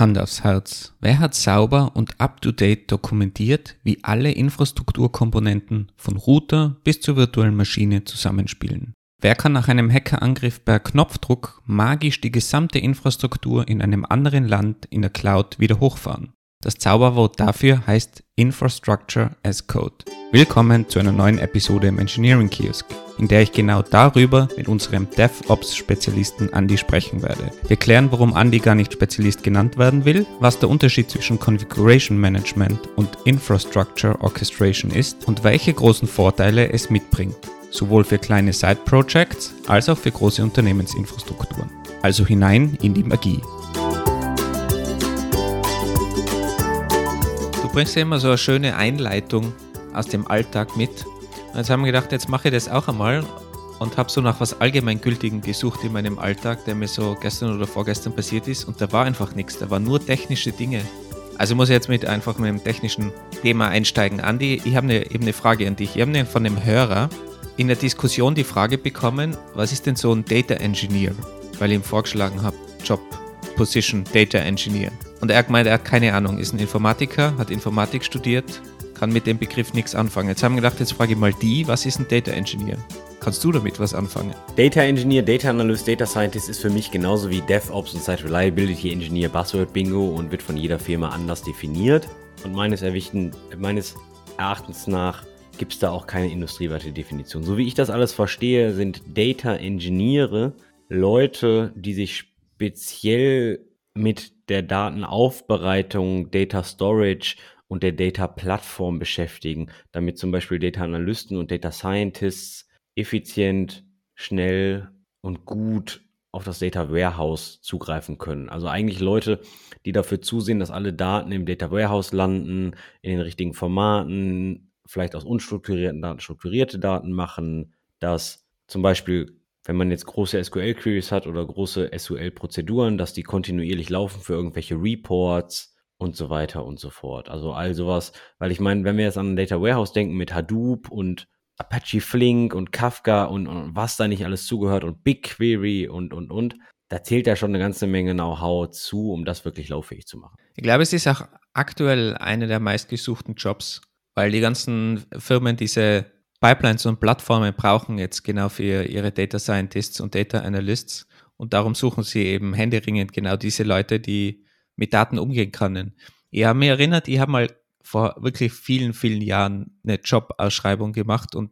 Hand aufs Herz. Wer hat sauber und up-to-date dokumentiert, wie alle Infrastrukturkomponenten von Router bis zur virtuellen Maschine zusammenspielen? Wer kann nach einem Hackerangriff per Knopfdruck magisch die gesamte Infrastruktur in einem anderen Land in der Cloud wieder hochfahren? Das Zauberwort dafür heißt Infrastructure as Code. Willkommen zu einer neuen Episode im Engineering Kiosk, in der ich genau darüber mit unserem DevOps-Spezialisten Andy sprechen werde. Wir klären, warum Andy gar nicht Spezialist genannt werden will, was der Unterschied zwischen Configuration Management und Infrastructure Orchestration ist und welche großen Vorteile es mitbringt, sowohl für kleine Side-Projects als auch für große Unternehmensinfrastrukturen. Also hinein in die Magie. Bringst ja immer so eine schöne Einleitung aus dem Alltag mit. Und jetzt haben wir gedacht, jetzt mache ich das auch einmal und habe so nach was Allgemeingültigem gesucht in meinem Alltag, der mir so gestern oder vorgestern passiert ist. Und da war einfach nichts, da waren nur technische Dinge. Also muss ich jetzt mit einfach mit dem technischen Thema einsteigen. Andi, ich habe eine, eben eine Frage an dich. Ich habe von einem Hörer in der Diskussion die Frage bekommen, was ist denn so ein Data Engineer? Weil ich ihm vorgeschlagen habe, Job, Position, Data Engineer. Und er gemeint, er hat keine Ahnung, ist ein Informatiker, hat Informatik studiert, kann mit dem Begriff nichts anfangen. Jetzt haben wir gedacht, jetzt frage ich mal die, was ist ein Data Engineer? Kannst du damit was anfangen? Data Engineer, Data Analyst, Data Scientist ist für mich genauso wie DevOps und Site Reliability Engineer Buzzword Bingo und wird von jeder Firma anders definiert. Und meines, meines Erachtens nach gibt es da auch keine industrieweite Definition. So wie ich das alles verstehe, sind Data Engineere Leute, die sich speziell mit der Datenaufbereitung, Data Storage und der Data Plattform beschäftigen, damit zum Beispiel Data Analysten und Data Scientists effizient, schnell und gut auf das Data Warehouse zugreifen können. Also eigentlich Leute, die dafür zusehen, dass alle Daten im Data Warehouse landen, in den richtigen Formaten, vielleicht aus unstrukturierten Daten strukturierte Daten machen, dass zum Beispiel wenn man jetzt große SQL-Queries hat oder große SQL-Prozeduren, dass die kontinuierlich laufen für irgendwelche Reports und so weiter und so fort. Also all sowas, weil ich meine, wenn wir jetzt an Data Warehouse denken mit Hadoop und Apache Flink und Kafka und, und was da nicht alles zugehört und BigQuery und, und, und, da zählt ja schon eine ganze Menge Know-how zu, um das wirklich lauffähig zu machen. Ich glaube, es ist auch aktuell einer der meistgesuchten Jobs, weil die ganzen Firmen diese Pipelines und Plattformen brauchen jetzt genau für ihre Data Scientists und Data Analysts. Und darum suchen sie eben händeringend genau diese Leute, die mit Daten umgehen können. Ich habe mich erinnert, ich habe mal vor wirklich vielen, vielen Jahren eine Jobausschreibung gemacht und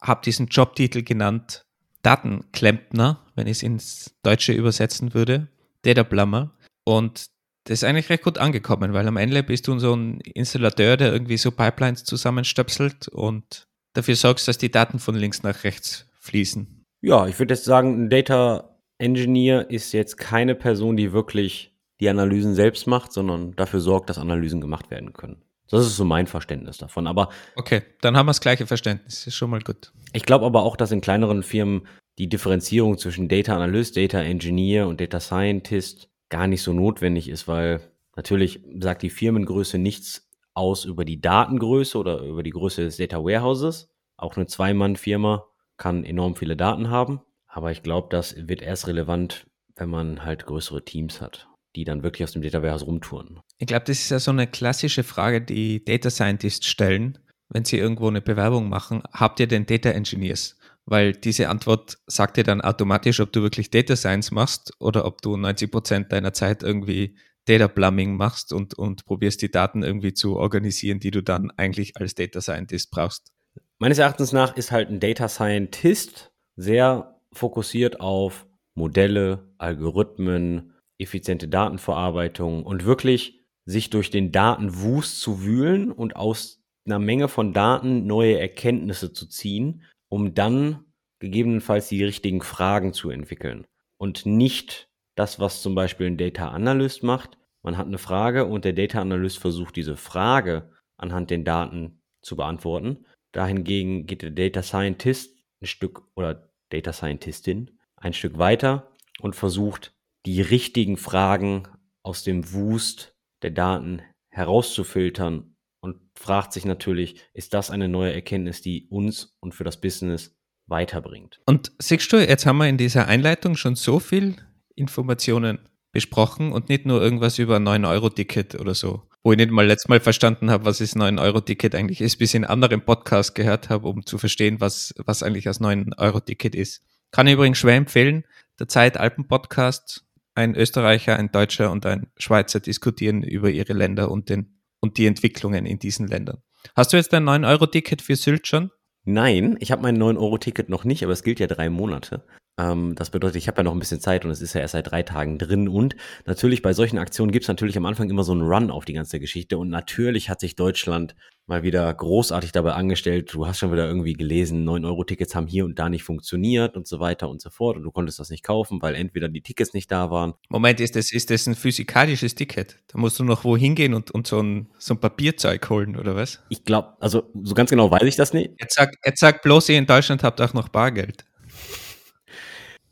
habe diesen Jobtitel genannt Datenklempner, wenn ich es ins Deutsche übersetzen würde, Data Plumber. Und das ist eigentlich recht gut angekommen, weil am Ende bist du so ein Installateur, der irgendwie so Pipelines zusammenstöpselt und dafür sorgst, dass die Daten von links nach rechts fließen. Ja, ich würde jetzt sagen, ein Data Engineer ist jetzt keine Person, die wirklich die Analysen selbst macht, sondern dafür sorgt, dass Analysen gemacht werden können. Das ist so mein Verständnis davon. Aber okay, dann haben wir das gleiche Verständnis. Ist schon mal gut. Ich glaube aber auch, dass in kleineren Firmen die Differenzierung zwischen Data Analyst, Data Engineer und Data Scientist gar nicht so notwendig ist, weil natürlich sagt die Firmengröße nichts aus über die Datengröße oder über die Größe des Data Warehouses. Auch eine Zwei-Mann-Firma kann enorm viele Daten haben. Aber ich glaube, das wird erst relevant, wenn man halt größere Teams hat, die dann wirklich aus dem Data Warehouse rumtouren. Ich glaube, das ist ja so eine klassische Frage, die Data Scientists stellen, wenn sie irgendwo eine Bewerbung machen. Habt ihr denn Data Engineers? Weil diese Antwort sagt dir dann automatisch, ob du wirklich Data Science machst oder ob du 90 Prozent deiner Zeit irgendwie Data Plumbing machst und, und probierst die Daten irgendwie zu organisieren, die du dann eigentlich als Data Scientist brauchst. Meines Erachtens nach ist halt ein Data Scientist sehr fokussiert auf Modelle, Algorithmen, effiziente Datenverarbeitung und wirklich sich durch den Datenwust zu wühlen und aus einer Menge von Daten neue Erkenntnisse zu ziehen, um dann gegebenenfalls die richtigen Fragen zu entwickeln und nicht das, was zum Beispiel ein Data Analyst macht. Man hat eine Frage und der Data Analyst versucht, diese Frage anhand den Daten zu beantworten. Dahingegen geht der Data Scientist ein Stück oder Data Scientistin ein Stück weiter und versucht, die richtigen Fragen aus dem Wust der Daten herauszufiltern und fragt sich natürlich, ist das eine neue Erkenntnis, die uns und für das Business weiterbringt? Und siehst du, jetzt haben wir in dieser Einleitung schon so viel Informationen besprochen und nicht nur irgendwas über ein 9-Euro-Ticket oder so. Wo ich nicht mal letztes Mal verstanden habe, was das 9-Euro-Ticket eigentlich ist, bis ich in anderen Podcasts gehört habe, um zu verstehen, was, was eigentlich das 9-Euro-Ticket ist. Kann ich übrigens schwer empfehlen. Der Zeit-Alpen-Podcast, ein Österreicher, ein Deutscher und ein Schweizer diskutieren über ihre Länder und, den, und die Entwicklungen in diesen Ländern. Hast du jetzt ein 9-Euro-Ticket für Sylt schon? Nein, ich habe mein 9-Euro-Ticket noch nicht, aber es gilt ja drei Monate. Ähm, das bedeutet, ich habe ja noch ein bisschen Zeit und es ist ja erst seit drei Tagen drin. Und natürlich bei solchen Aktionen gibt es natürlich am Anfang immer so einen Run auf die ganze Geschichte. Und natürlich hat sich Deutschland mal wieder großartig dabei angestellt. Du hast schon wieder irgendwie gelesen, 9-Euro-Tickets haben hier und da nicht funktioniert und so weiter und so fort. Und du konntest das nicht kaufen, weil entweder die Tickets nicht da waren. Moment, ist das, ist das ein physikalisches Ticket? Da musst du noch wo hingehen und, und so, ein, so ein Papierzeug holen, oder was? Ich glaube, also so ganz genau weiß ich das nicht. Jetzt sag, jetzt sag bloß, ihr in Deutschland habt auch noch Bargeld.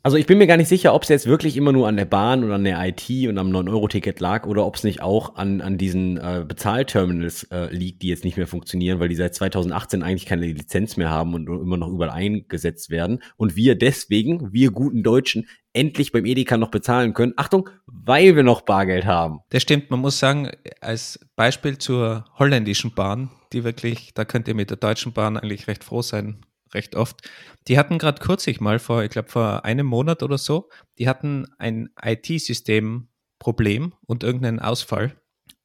Also ich bin mir gar nicht sicher, ob es jetzt wirklich immer nur an der Bahn oder an der IT und am 9-Euro-Ticket lag oder ob es nicht auch an, an diesen äh, Bezahlterminals äh, liegt, die jetzt nicht mehr funktionieren, weil die seit 2018 eigentlich keine Lizenz mehr haben und immer noch überall eingesetzt werden. Und wir deswegen, wir guten Deutschen, endlich beim Edeka noch bezahlen können. Achtung, weil wir noch Bargeld haben. Das stimmt, man muss sagen, als Beispiel zur holländischen Bahn, die wirklich, da könnt ihr mit der deutschen Bahn eigentlich recht froh sein, recht oft. Die hatten gerade kürzlich mal vor, ich glaube vor einem Monat oder so, die hatten ein IT-System-Problem und irgendeinen Ausfall.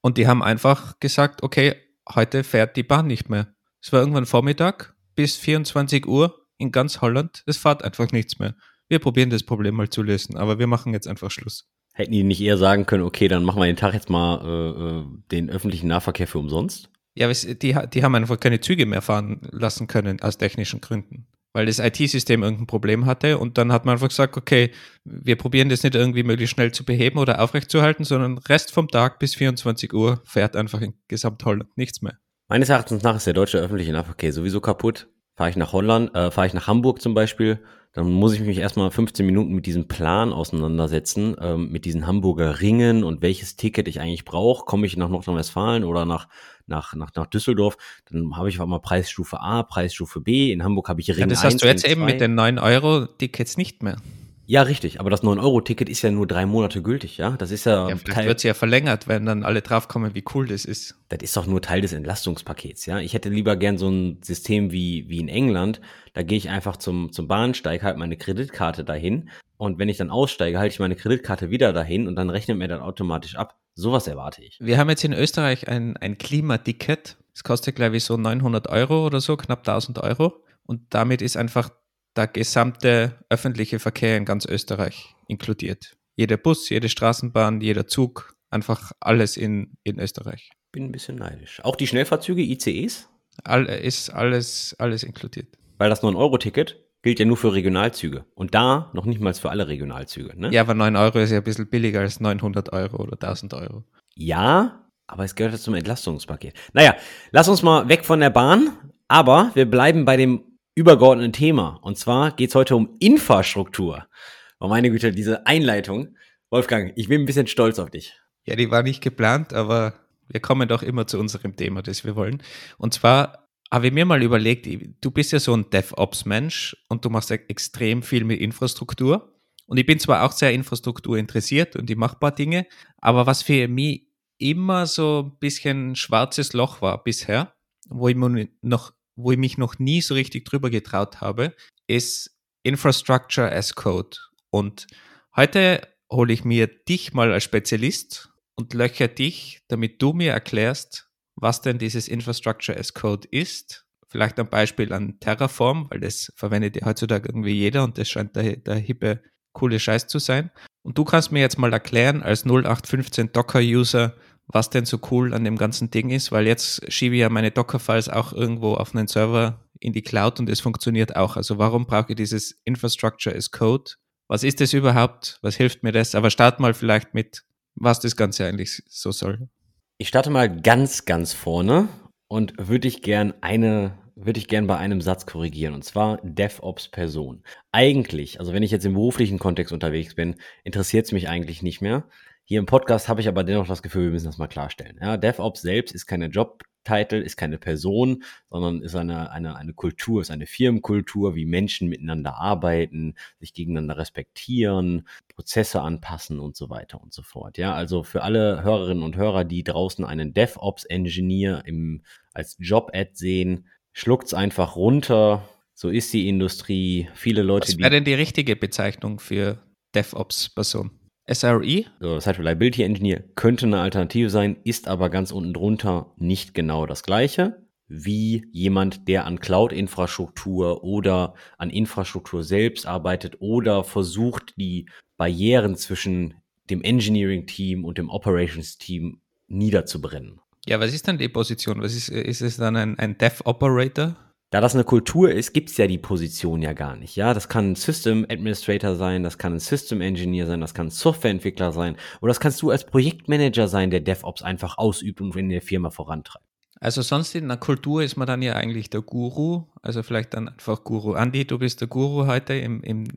Und die haben einfach gesagt, okay, heute fährt die Bahn nicht mehr. Es war irgendwann Vormittag bis 24 Uhr in ganz Holland. Es fährt einfach nichts mehr. Wir probieren das Problem mal zu lösen, aber wir machen jetzt einfach Schluss. Hätten die nicht eher sagen können, okay, dann machen wir den Tag jetzt mal äh, äh den öffentlichen Nahverkehr für umsonst? Ja, die, die haben einfach keine Züge mehr fahren lassen können aus technischen Gründen, weil das IT-System irgendein Problem hatte und dann hat man einfach gesagt, okay, wir probieren das nicht irgendwie möglichst schnell zu beheben oder aufrechtzuerhalten, sondern Rest vom Tag bis 24 Uhr fährt einfach in Gesamtholland nichts mehr. Meines Erachtens nach ist der deutsche öffentliche Nahverkehr sowieso kaputt. Fahre ich nach Holland, äh, fahre ich nach Hamburg zum Beispiel, dann muss ich mich erstmal 15 Minuten mit diesem Plan auseinandersetzen, ähm, mit diesen Hamburger Ringen und welches Ticket ich eigentlich brauche. Komme ich nach Nordrhein-Westfalen oder nach, nach, nach, nach Düsseldorf, dann habe ich auch mal Preisstufe A, Preisstufe B. In Hamburg habe ich Ring ja, Das hast du jetzt eben mit den 9 Euro Tickets nicht mehr. Ja, richtig. Aber das 9-Euro-Ticket ist ja nur drei Monate gültig, ja? Das ist ja. ja vielleicht wird es ja verlängert, wenn dann alle draufkommen, wie cool das ist. Das ist doch nur Teil des Entlastungspakets, ja? Ich hätte lieber gern so ein System wie, wie in England. Da gehe ich einfach zum, zum Bahnsteig, halt meine Kreditkarte dahin. Und wenn ich dann aussteige, halte ich meine Kreditkarte wieder dahin und dann rechnet mir dann automatisch ab. Sowas erwarte ich. Wir haben jetzt in Österreich ein, ein Klimaticket. Das kostet, glaube ich, so 900 Euro oder so, knapp 1000 Euro. Und damit ist einfach der gesamte öffentliche Verkehr in ganz Österreich inkludiert. Jeder Bus, jede Straßenbahn, jeder Zug, einfach alles in, in Österreich. Bin ein bisschen neidisch. Auch die Schnellfahrzüge, ICEs? All, ist alles, alles inkludiert. Weil das 9-Euro-Ticket gilt ja nur für Regionalzüge. Und da noch nicht mal für alle Regionalzüge. Ne? Ja, aber 9 Euro ist ja ein bisschen billiger als 900 Euro oder 1000 Euro. Ja, aber es gehört ja zum Entlastungspaket. Naja, lass uns mal weg von der Bahn. Aber wir bleiben bei dem übergeordneten Thema. Und zwar geht es heute um Infrastruktur. Oh meine Güte, diese Einleitung. Wolfgang, ich bin ein bisschen stolz auf dich. Ja, die war nicht geplant, aber wir kommen doch immer zu unserem Thema, das wir wollen. Und zwar habe ich mir mal überlegt, du bist ja so ein DevOps-Mensch und du machst extrem viel mit Infrastruktur. Und ich bin zwar auch sehr Infrastruktur interessiert und ich mache ein paar Dinge, aber was für mich immer so ein bisschen schwarzes Loch war bisher, wo ich mir noch wo ich mich noch nie so richtig drüber getraut habe, ist Infrastructure as Code. Und heute hole ich mir dich mal als Spezialist und löcher dich, damit du mir erklärst, was denn dieses Infrastructure as Code ist. Vielleicht ein Beispiel an Terraform, weil das verwendet ja heutzutage irgendwie jeder und das scheint der, der hippe, coole Scheiß zu sein. Und du kannst mir jetzt mal erklären, als 0815 Docker-User, was denn so cool an dem ganzen Ding ist, weil jetzt schiebe ich ja meine Docker-Files auch irgendwo auf einen Server in die Cloud und es funktioniert auch. Also warum brauche ich dieses Infrastructure as Code? Was ist das überhaupt? Was hilft mir das? Aber start mal vielleicht mit, was das Ganze eigentlich so soll. Ich starte mal ganz, ganz vorne und würde ich gern eine, würde ich gern bei einem Satz korrigieren und zwar DevOps Person. Eigentlich, also wenn ich jetzt im beruflichen Kontext unterwegs bin, interessiert es mich eigentlich nicht mehr Hier im Podcast habe ich aber dennoch das Gefühl, wir müssen das mal klarstellen. Ja, DevOps selbst ist keine Jobtitel, ist keine Person, sondern ist eine, eine, eine Kultur, ist eine Firmenkultur, wie Menschen miteinander arbeiten, sich gegeneinander respektieren, Prozesse anpassen und so weiter und so fort. Ja, also für alle Hörerinnen und Hörer, die draußen einen DevOps-Engineer im, als Job-Ad sehen, schluckt's einfach runter. So ist die Industrie. Viele Leute, Was wäre denn die richtige Bezeichnung für DevOps-Person? SRE? So, Site Reliability Engineer könnte eine Alternative sein, ist aber ganz unten drunter nicht genau das gleiche wie jemand, der an Cloud-Infrastruktur oder an Infrastruktur selbst arbeitet oder versucht, die Barrieren zwischen dem Engineering-Team und dem Operations-Team niederzubrennen. Ja, was ist dann die Position? Was ist, ist es dann ein, ein Dev-Operator? Da das eine Kultur ist, gibt es ja die Position ja gar nicht. Ja, das kann ein System Administrator sein, das kann ein System Engineer sein, das kann ein Softwareentwickler sein oder das kannst du als Projektmanager sein, der DevOps einfach ausübt und in der Firma vorantreibt. Also sonst in der Kultur ist man dann ja eigentlich der Guru, also vielleicht dann einfach Guru. Andi, du bist der Guru heute im, im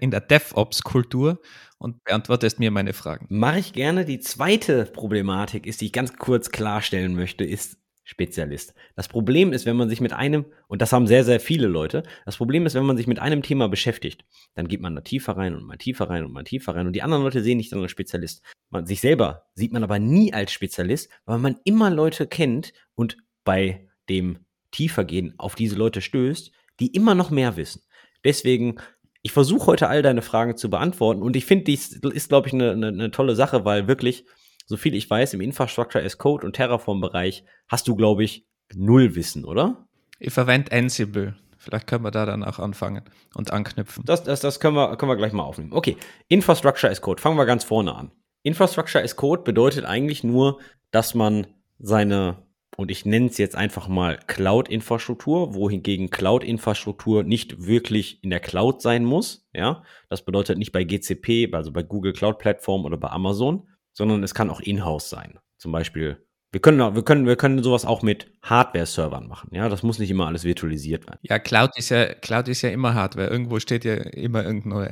in der DevOps-Kultur und beantwortest mir meine Fragen. Mache ich gerne. Die zweite Problematik ist, die ich ganz kurz klarstellen möchte, ist Spezialist. Das Problem ist, wenn man sich mit einem, und das haben sehr, sehr viele Leute, das Problem ist, wenn man sich mit einem Thema beschäftigt, dann geht man da tiefer rein und mal tiefer rein und mal tiefer rein und die anderen Leute sehen nicht dann als Spezialist. Man, sich selber sieht man aber nie als Spezialist, weil man immer Leute kennt und bei dem Tiefergehen auf diese Leute stößt, die immer noch mehr wissen. Deswegen, ich versuche heute all deine Fragen zu beantworten und ich finde, dies ist, glaube ich, eine, eine, eine tolle Sache, weil wirklich so viel ich weiß, im Infrastructure as Code und Terraform-Bereich hast du, glaube ich, null Wissen, oder? Ich verwende Ansible. Vielleicht können wir da dann auch anfangen und anknüpfen. Das, das, das können, wir, können wir gleich mal aufnehmen. Okay, Infrastructure as Code. Fangen wir ganz vorne an. Infrastructure as Code bedeutet eigentlich nur, dass man seine, und ich nenne es jetzt einfach mal Cloud-Infrastruktur, wohingegen Cloud-Infrastruktur nicht wirklich in der Cloud sein muss. Ja, das bedeutet nicht bei GCP, also bei Google Cloud Plattform oder bei Amazon, sondern es kann auch in-house sein. Zum Beispiel, wir können, wir können, wir können sowas auch mit Hardware-Servern machen. Ja, das muss nicht immer alles virtualisiert werden. Ja, Cloud ist ja, Cloud ist ja immer Hardware. Irgendwo steht ja immer irgendwo,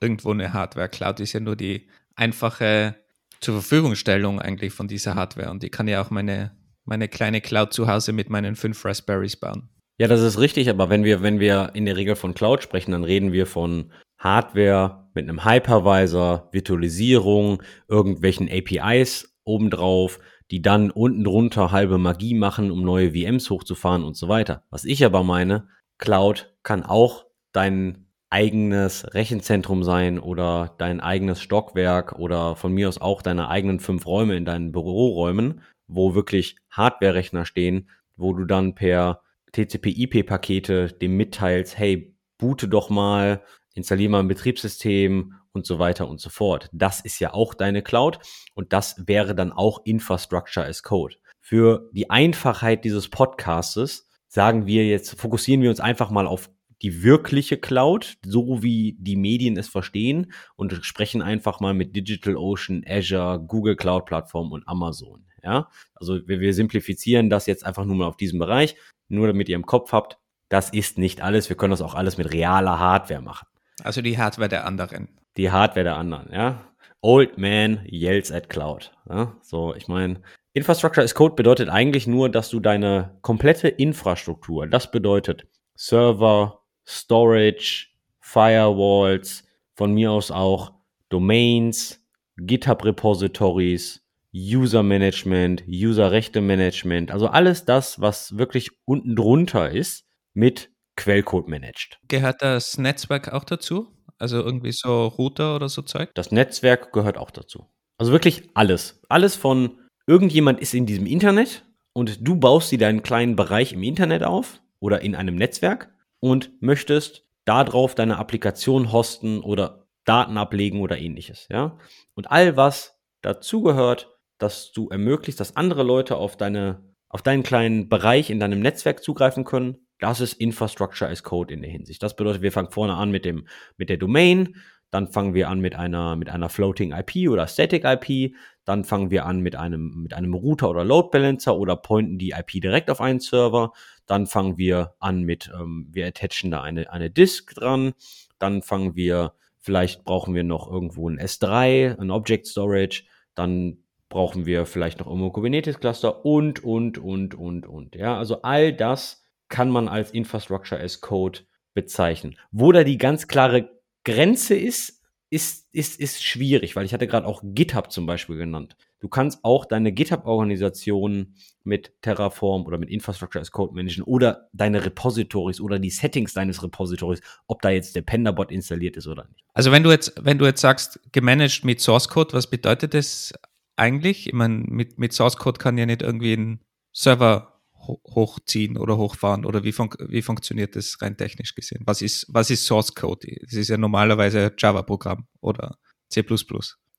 irgendwo eine Hardware. Cloud ist ja nur die einfache zur Verfügungstellung eigentlich von dieser Hardware. Und ich kann ja auch meine, meine kleine Cloud zu Hause mit meinen fünf Raspberries bauen. Ja, das ist richtig, aber wenn wir, wenn wir in der Regel von Cloud sprechen, dann reden wir von Hardware mit einem Hypervisor, Virtualisierung, irgendwelchen APIs obendrauf, die dann unten drunter halbe Magie machen, um neue VMs hochzufahren und so weiter. Was ich aber meine, Cloud kann auch dein eigenes Rechenzentrum sein oder dein eigenes Stockwerk oder von mir aus auch deine eigenen fünf Räume in deinen Büroräumen, wo wirklich Hardware-Rechner stehen, wo du dann per TCP-IP-Pakete dem mitteilst, hey, boote doch mal installier mal ein Betriebssystem und so weiter und so fort. Das ist ja auch deine Cloud und das wäre dann auch Infrastructure as Code. Für die Einfachheit dieses Podcastes sagen wir jetzt, fokussieren wir uns einfach mal auf die wirkliche Cloud, so wie die Medien es verstehen und sprechen einfach mal mit DigitalOcean, Azure, Google Cloud Plattform und Amazon. Ja, also wir, wir simplifizieren das jetzt einfach nur mal auf diesen Bereich, nur damit ihr im Kopf habt, das ist nicht alles. Wir können das auch alles mit realer Hardware machen. Also die Hardware der anderen. Die Hardware der anderen, ja. Old man yells at cloud. Ja? So, ich meine, Infrastructure as Code bedeutet eigentlich nur, dass du deine komplette Infrastruktur, das bedeutet Server, Storage, Firewalls, von mir aus auch Domains, GitHub Repositories, User Management, User Rechte Management, also alles das, was wirklich unten drunter ist, mit Quellcode managt. Gehört das Netzwerk auch dazu? Also irgendwie so Router oder so Zeug? Das Netzwerk gehört auch dazu. Also wirklich alles. Alles von irgendjemand ist in diesem Internet und du baust dir deinen kleinen Bereich im Internet auf oder in einem Netzwerk und möchtest darauf deine Applikation hosten oder Daten ablegen oder ähnliches, ja? Und all was dazugehört, dass du ermöglicht, dass andere Leute auf deine auf deinen kleinen Bereich in deinem Netzwerk zugreifen können, das ist Infrastructure as Code in der Hinsicht. Das bedeutet, wir fangen vorne an mit dem, mit der Domain, dann fangen wir an mit einer, mit einer Floating IP oder Static IP, dann fangen wir an mit einem, mit einem Router oder Load Balancer oder pointen die IP direkt auf einen Server, dann fangen wir an mit, ähm, wir attachen da eine, eine Disk dran, dann fangen wir, vielleicht brauchen wir noch irgendwo ein S3, ein Object Storage, dann brauchen wir vielleicht noch irgendwo Kubernetes-Cluster und, und, und, und, und. Ja, also all das kann man als Infrastructure as Code bezeichnen. Wo da die ganz klare Grenze ist, ist, ist, ist schwierig, weil ich hatte gerade auch GitHub zum Beispiel genannt. Du kannst auch deine GitHub-Organisation mit Terraform oder mit Infrastructure as Code managen oder deine Repositories oder die Settings deines Repositories, ob da jetzt der Pandabot installiert ist oder nicht. Also wenn du jetzt, wenn du jetzt sagst, gemanagt mit Source Code, was bedeutet das eigentlich? Ich meine, mit, mit Source Code kann ja nicht irgendwie ein Server hochziehen oder hochfahren oder wie, fun wie funktioniert das rein technisch gesehen? Was ist, was ist Source Code? Das ist ja normalerweise Java-Programm oder C++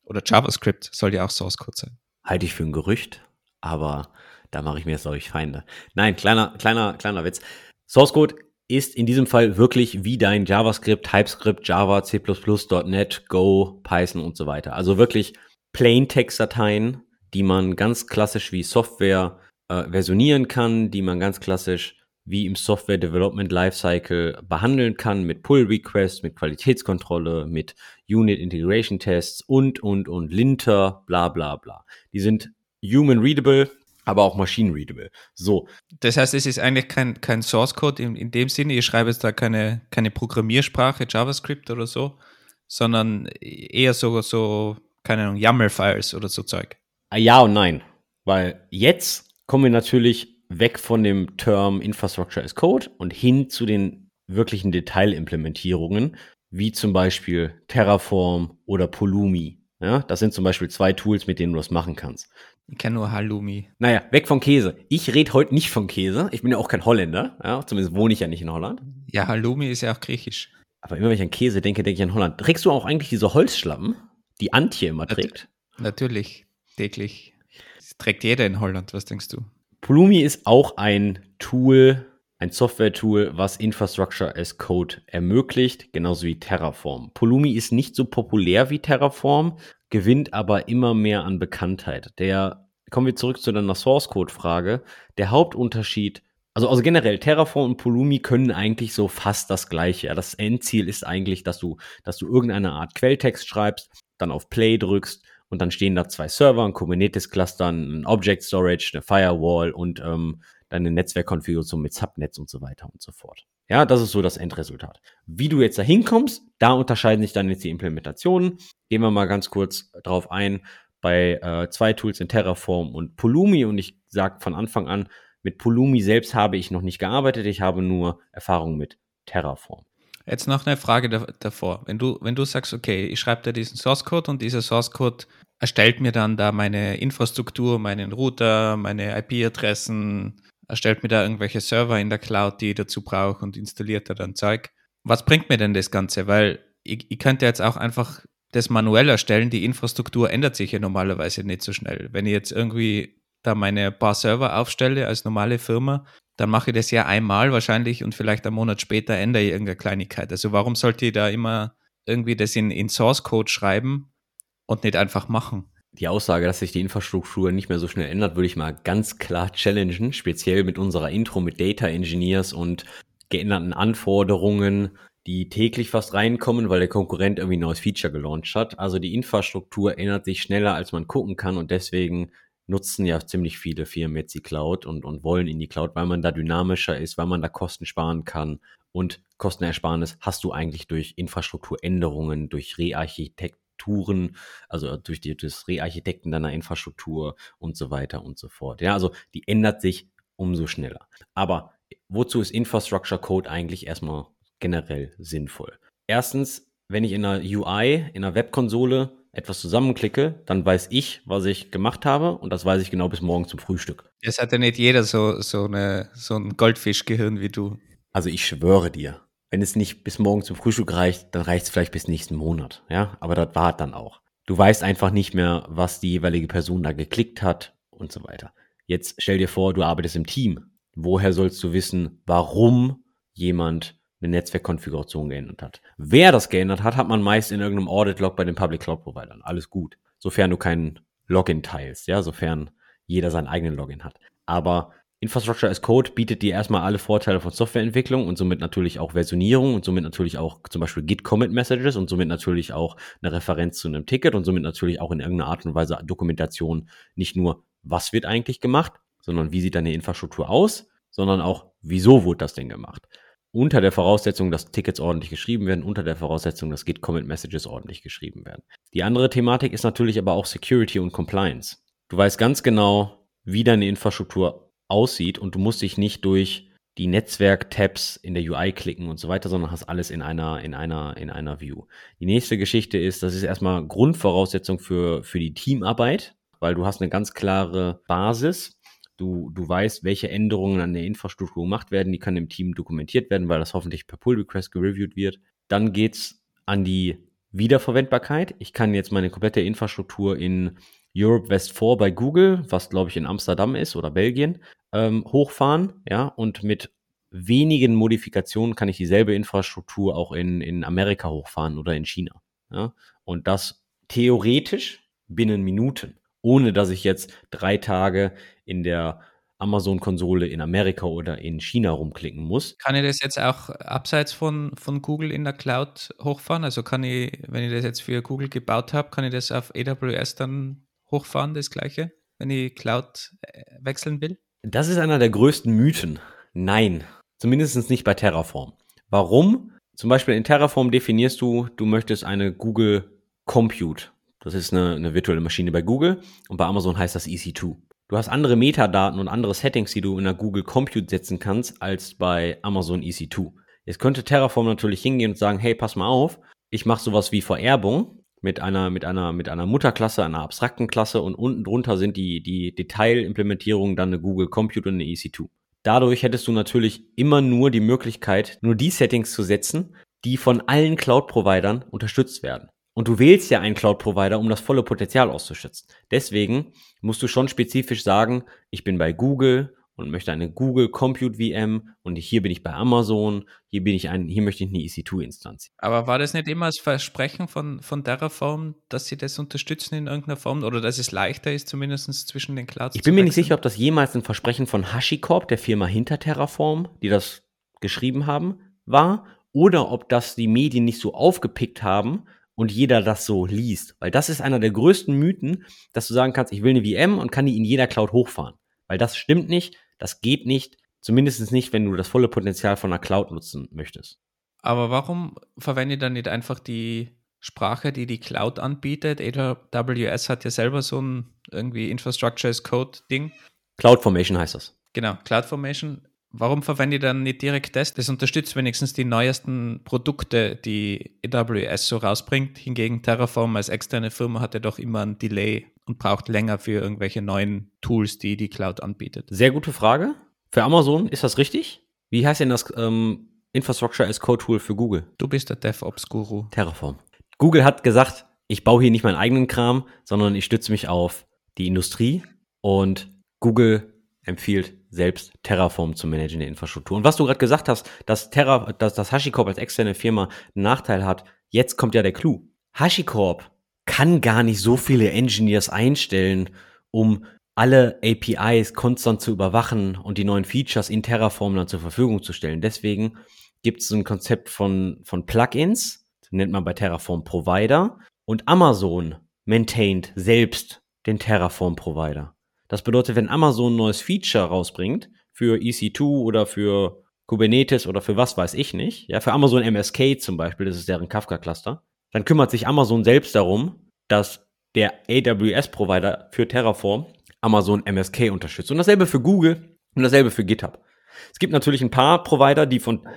oder JavaScript soll ja auch Source Code sein. Halte ich für ein Gerücht, aber da mache ich mir jetzt, glaube ich, Feinde. Nein, kleiner, kleiner, kleiner Witz. Source Code ist in diesem Fall wirklich wie dein JavaScript, TypeScript, Java, C++, .NET, Go, Python und so weiter. Also wirklich Plain-Text-Dateien, die man ganz klassisch wie Software äh, versionieren kann, die man ganz klassisch wie im Software Development Lifecycle behandeln kann mit Pull Requests, mit Qualitätskontrolle, mit Unit Integration Tests und, und, und Linter, bla, bla, bla. Die sind human readable, aber auch machine readable. So. Das heißt, es ist eigentlich kein, kein Source Code in, in dem Sinne, ihr schreibt jetzt da keine, keine Programmiersprache, JavaScript oder so, sondern eher so, so, keine Ahnung, YAML-Files oder so Zeug. Ah, ja und nein. Weil jetzt kommen wir natürlich weg von dem Term Infrastructure as Code und hin zu den wirklichen Detailimplementierungen, wie zum Beispiel Terraform oder Polumi. Ja, das sind zum Beispiel zwei Tools, mit denen du das machen kannst. Ich kenne nur Halloumi. Naja, weg vom Käse. Ich rede heute nicht vom Käse. Ich bin ja auch kein Holländer. Ja, zumindest wohne ich ja nicht in Holland. Ja, Halloumi ist ja auch griechisch. Aber immer wenn ich an Käse denke, denke ich an Holland. Trägst du auch eigentlich diese Holzschlappen, die Antje immer trägt? Natürlich, täglich trägt jeder in Holland. Was denkst du? Pulumi ist auch ein Tool, ein Software-Tool, was Infrastructure as Code ermöglicht, genauso wie Terraform. Pulumi ist nicht so populär wie Terraform, gewinnt aber immer mehr an Bekanntheit. Der, kommen wir zurück zu deiner Source Code-Frage. Der Hauptunterschied, also, also generell, Terraform und Pulumi können eigentlich so fast das Gleiche. Das Endziel ist eigentlich, dass du, dass du irgendeine Art Quelltext schreibst, dann auf Play drückst und dann stehen da zwei Server, ein Kubernetes-Cluster, ein Object Storage, eine Firewall und ähm, deine Netzwerkkonfiguration mit Subnetz und so weiter und so fort. Ja, das ist so das Endresultat. Wie du jetzt da hinkommst, da unterscheiden sich dann jetzt die Implementationen. Gehen wir mal ganz kurz drauf ein. Bei äh, zwei Tools in Terraform und Pulumi und ich sage von Anfang an, mit Pulumi selbst habe ich noch nicht gearbeitet, ich habe nur Erfahrung mit Terraform. Jetzt noch eine Frage davor. Wenn du, wenn du sagst, okay, ich schreibe da diesen Source Code und dieser Source Code erstellt mir dann da meine Infrastruktur, meinen Router, meine IP-Adressen, erstellt mir da irgendwelche Server in der Cloud, die ich dazu brauche und installiert da dann Zeug. Was bringt mir denn das Ganze? Weil ich, ich könnte jetzt auch einfach das manuell erstellen. Die Infrastruktur ändert sich ja normalerweise nicht so schnell. Wenn ich jetzt irgendwie da meine paar Server aufstelle als normale Firma, dann mache ich das ja einmal wahrscheinlich und vielleicht einen Monat später ändere ich irgendeine Kleinigkeit. Also warum sollte ich da immer irgendwie das in, in Source Code schreiben und nicht einfach machen? Die Aussage, dass sich die Infrastruktur nicht mehr so schnell ändert, würde ich mal ganz klar challengen, speziell mit unserer Intro mit Data Engineers und geänderten Anforderungen, die täglich fast reinkommen, weil der Konkurrent irgendwie ein neues Feature gelauncht hat. Also die Infrastruktur ändert sich schneller, als man gucken kann und deswegen nutzen ja ziemlich viele Firmen jetzt die Cloud und, und wollen in die Cloud, weil man da dynamischer ist, weil man da Kosten sparen kann. Und Kostenersparnis hast du eigentlich durch Infrastrukturänderungen, durch Rearchitekturen, also durch die, das Rearchitekten deiner Infrastruktur und so weiter und so fort. Ja, also die ändert sich umso schneller. Aber wozu ist Infrastructure Code eigentlich erstmal generell sinnvoll? Erstens, wenn ich in einer UI, in einer Webkonsole etwas zusammenklicke, dann weiß ich, was ich gemacht habe und das weiß ich genau bis morgen zum Frühstück. Es hat ja nicht jeder so, so, eine, so ein Goldfischgehirn wie du. Also ich schwöre dir, wenn es nicht bis morgen zum Frühstück reicht, dann reicht es vielleicht bis nächsten Monat. Ja, aber das war dann auch. Du weißt einfach nicht mehr, was die jeweilige Person da geklickt hat und so weiter. Jetzt stell dir vor, du arbeitest im Team. Woher sollst du wissen, warum jemand eine Netzwerkkonfiguration geändert hat. Wer das geändert hat, hat man meist in irgendeinem Audit-Log bei den Public Cloud Providern. Alles gut. Sofern du keinen Login teilst, ja, sofern jeder seinen eigenen Login hat. Aber Infrastructure as Code bietet dir erstmal alle Vorteile von Softwareentwicklung und somit natürlich auch Versionierung und somit natürlich auch zum Beispiel Git Commit Messages und somit natürlich auch eine Referenz zu einem Ticket und somit natürlich auch in irgendeiner Art und Weise Dokumentation nicht nur, was wird eigentlich gemacht, sondern wie sieht deine Infrastruktur aus, sondern auch, wieso wurde das denn gemacht. Unter der Voraussetzung, dass Tickets ordentlich geschrieben werden, unter der Voraussetzung, dass Git Commit Messages ordentlich geschrieben werden. Die andere Thematik ist natürlich aber auch Security und Compliance. Du weißt ganz genau, wie deine Infrastruktur aussieht und du musst dich nicht durch die Netzwerk-Tabs in der UI klicken und so weiter, sondern hast alles in einer, in einer, in einer View. Die nächste Geschichte ist, das ist erstmal Grundvoraussetzung für, für die Teamarbeit, weil du hast eine ganz klare Basis. Du, du weißt, welche Änderungen an der Infrastruktur gemacht werden. Die können im Team dokumentiert werden, weil das hoffentlich per Pull Request gereviewt wird. Dann geht's an die Wiederverwendbarkeit. Ich kann jetzt meine komplette Infrastruktur in Europe West 4 bei Google, was glaube ich in Amsterdam ist oder Belgien, ähm, hochfahren, ja, und mit wenigen Modifikationen kann ich dieselbe Infrastruktur auch in, in Amerika hochfahren oder in China. Ja? Und das theoretisch binnen Minuten, ohne dass ich jetzt drei Tage in der Amazon-Konsole in Amerika oder in China rumklicken muss. Kann ich das jetzt auch abseits von, von Google in der Cloud hochfahren? Also kann ich, wenn ich das jetzt für Google gebaut habe, kann ich das auf AWS dann hochfahren, das gleiche, wenn ich Cloud äh, wechseln will? Das ist einer der größten Mythen. Nein, zumindest nicht bei Terraform. Warum? Zum Beispiel in Terraform definierst du, du möchtest eine Google Compute. Das ist eine, eine virtuelle Maschine bei Google und bei Amazon heißt das EC2. Du hast andere Metadaten und andere Settings, die du in der Google Compute setzen kannst, als bei Amazon EC2. Jetzt könnte Terraform natürlich hingehen und sagen, hey, pass mal auf, ich mache sowas wie Vererbung mit einer, mit einer, mit einer Mutterklasse, einer abstrakten Klasse und unten drunter sind die, die Detailimplementierungen dann eine Google Compute und eine EC2. Dadurch hättest du natürlich immer nur die Möglichkeit, nur die Settings zu setzen, die von allen Cloud-Providern unterstützt werden. Und du wählst ja einen Cloud-Provider, um das volle Potenzial auszuschützen. Deswegen musst du schon spezifisch sagen, ich bin bei Google und möchte eine Google Compute VM und hier bin ich bei Amazon, hier bin ich ein, hier möchte ich eine EC2-Instanz. Aber war das nicht immer das Versprechen von, von Terraform, dass sie das unterstützen in irgendeiner Form oder dass es leichter ist, zumindest zwischen den Clouds? Ich bin mir nicht sicher, ob das jemals ein Versprechen von HashiCorp, der Firma hinter Terraform, die das geschrieben haben, war, oder ob das die Medien nicht so aufgepickt haben und jeder das so liest. Weil das ist einer der größten Mythen, dass du sagen kannst, ich will eine VM und kann die in jeder Cloud hochfahren. Weil das stimmt nicht. Das geht nicht, zumindest nicht, wenn du das volle Potenzial von einer Cloud nutzen möchtest. Aber warum verwende ich dann nicht einfach die Sprache, die die Cloud anbietet? AWS hat ja selber so ein irgendwie Infrastructure as Code Ding. CloudFormation heißt das. Genau, CloudFormation. Warum verwende ich dann nicht direkt das? Das unterstützt wenigstens die neuesten Produkte, die AWS so rausbringt. Hingegen Terraform als externe Firma hat ja doch immer ein Delay und braucht länger für irgendwelche neuen Tools, die die Cloud anbietet. Sehr gute Frage. Für Amazon ist das richtig? Wie heißt denn das ähm, Infrastructure as Code Tool für Google? Du bist der DevOps-Guru. Terraform. Google hat gesagt, ich baue hier nicht meinen eigenen Kram, sondern ich stütze mich auf die Industrie und Google empfiehlt selbst Terraform zu managen in der Infrastruktur. Und was du gerade gesagt hast, dass Terra, dass das HashiCorp als externe Firma einen Nachteil hat, jetzt kommt ja der Clou. HashiCorp kann gar nicht so viele Engineers einstellen, um alle APIs konstant zu überwachen und die neuen Features in Terraform dann zur Verfügung zu stellen. Deswegen gibt es ein Konzept von, von Plugins, nennt man bei Terraform Provider, und Amazon maintaint selbst den Terraform Provider. Das bedeutet, wenn Amazon ein neues Feature rausbringt für EC2 oder für Kubernetes oder für was weiß ich nicht, ja, für Amazon MSK zum Beispiel, das ist deren Kafka-Cluster, dann kümmert sich Amazon selbst darum, dass der AWS-Provider für Terraform Amazon MSK unterstützt. Und dasselbe für Google und dasselbe für GitHub. Es gibt natürlich ein paar Provider, die von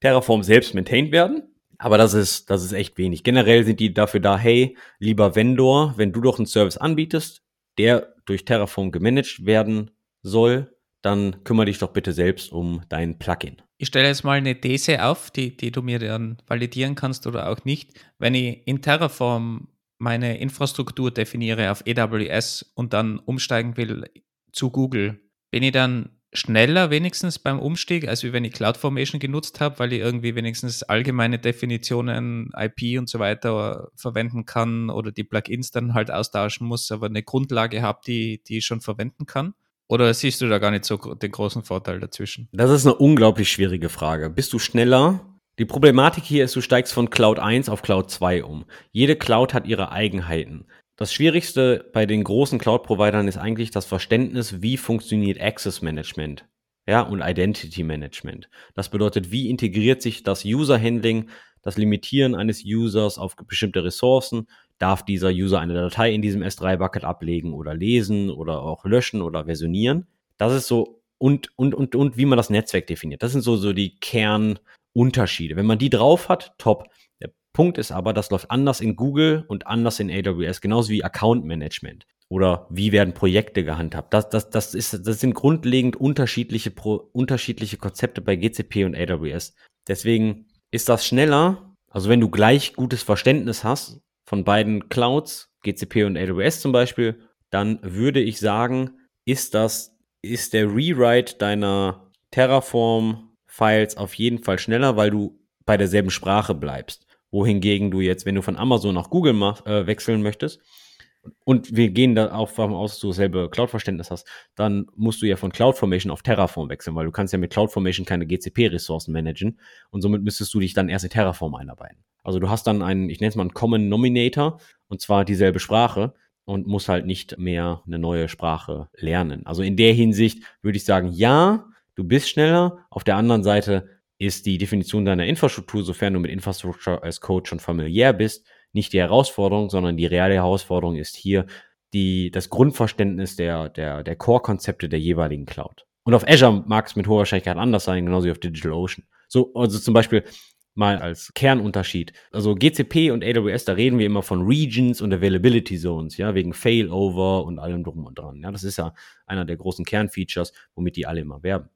Terraform selbst maintained werden, aber das ist, das ist echt wenig. Generell sind die dafür da, hey, lieber Vendor, wenn du doch einen Service anbietest, der durch Terraform gemanagt werden soll, dann kümmere dich doch bitte selbst um dein Plugin. Ich stelle jetzt mal eine These auf, die, die du mir dann validieren kannst oder auch nicht. Wenn ich in Terraform meine Infrastruktur definiere auf AWS und dann umsteigen will zu Google, bin ich dann schneller wenigstens beim Umstieg, als wenn ich CloudFormation genutzt habe, weil ich irgendwie wenigstens allgemeine Definitionen, IP und so weiter verwenden kann oder die Plugins dann halt austauschen muss, aber eine Grundlage habe, die, die ich schon verwenden kann. Oder siehst du da gar nicht so den großen Vorteil dazwischen? Das ist eine unglaublich schwierige Frage. Bist du schneller? Die Problematik hier ist, du steigst von Cloud 1 auf Cloud 2 um. Jede Cloud hat ihre Eigenheiten. Das Schwierigste bei den großen Cloud-Providern ist eigentlich das Verständnis, wie funktioniert Access Management ja, und Identity Management. Das bedeutet, wie integriert sich das User-Handling, das Limitieren eines Users auf bestimmte Ressourcen. Darf dieser User eine Datei in diesem S3-Bucket ablegen oder lesen oder auch löschen oder versionieren? Das ist so, und, und, und, und wie man das Netzwerk definiert. Das sind so, so die Kernunterschiede. Wenn man die drauf hat, top. Punkt ist aber, das läuft anders in Google und anders in AWS, genauso wie Account Management oder wie werden Projekte gehandhabt. Das, das, das, ist, das sind grundlegend unterschiedliche, Pro, unterschiedliche Konzepte bei GCP und AWS. Deswegen ist das schneller, also wenn du gleich gutes Verständnis hast von beiden Clouds, GCP und AWS zum Beispiel, dann würde ich sagen, ist das, ist der Rewrite deiner Terraform-Files auf jeden Fall schneller, weil du bei derselben Sprache bleibst. Wohingegen du jetzt, wenn du von Amazon nach Google mach, äh, wechseln möchtest, und wir gehen da auch davon aus, dass du dasselbe Cloud-Verständnis hast, dann musst du ja von CloudFormation auf Terraform wechseln, weil du kannst ja mit CloudFormation keine GCP-Ressourcen managen und somit müsstest du dich dann erst in Terraform einarbeiten. Also du hast dann einen, ich nenne es mal einen Common Nominator und zwar dieselbe Sprache und musst halt nicht mehr eine neue Sprache lernen. Also in der Hinsicht würde ich sagen, ja, du bist schneller. Auf der anderen Seite ist die Definition deiner Infrastruktur, sofern du mit Infrastructure als Code schon familiär bist, nicht die Herausforderung, sondern die reale Herausforderung ist hier die, das Grundverständnis der, der, der Core-Konzepte der jeweiligen Cloud. Und auf Azure mag es mit hoher Wahrscheinlichkeit anders sein, genauso wie auf DigitalOcean. So, also zum Beispiel mal als Kernunterschied. Also GCP und AWS, da reden wir immer von Regions und Availability Zones, ja, wegen Failover und allem drum und dran. Ja, das ist ja einer der großen Kernfeatures, womit die alle immer werben.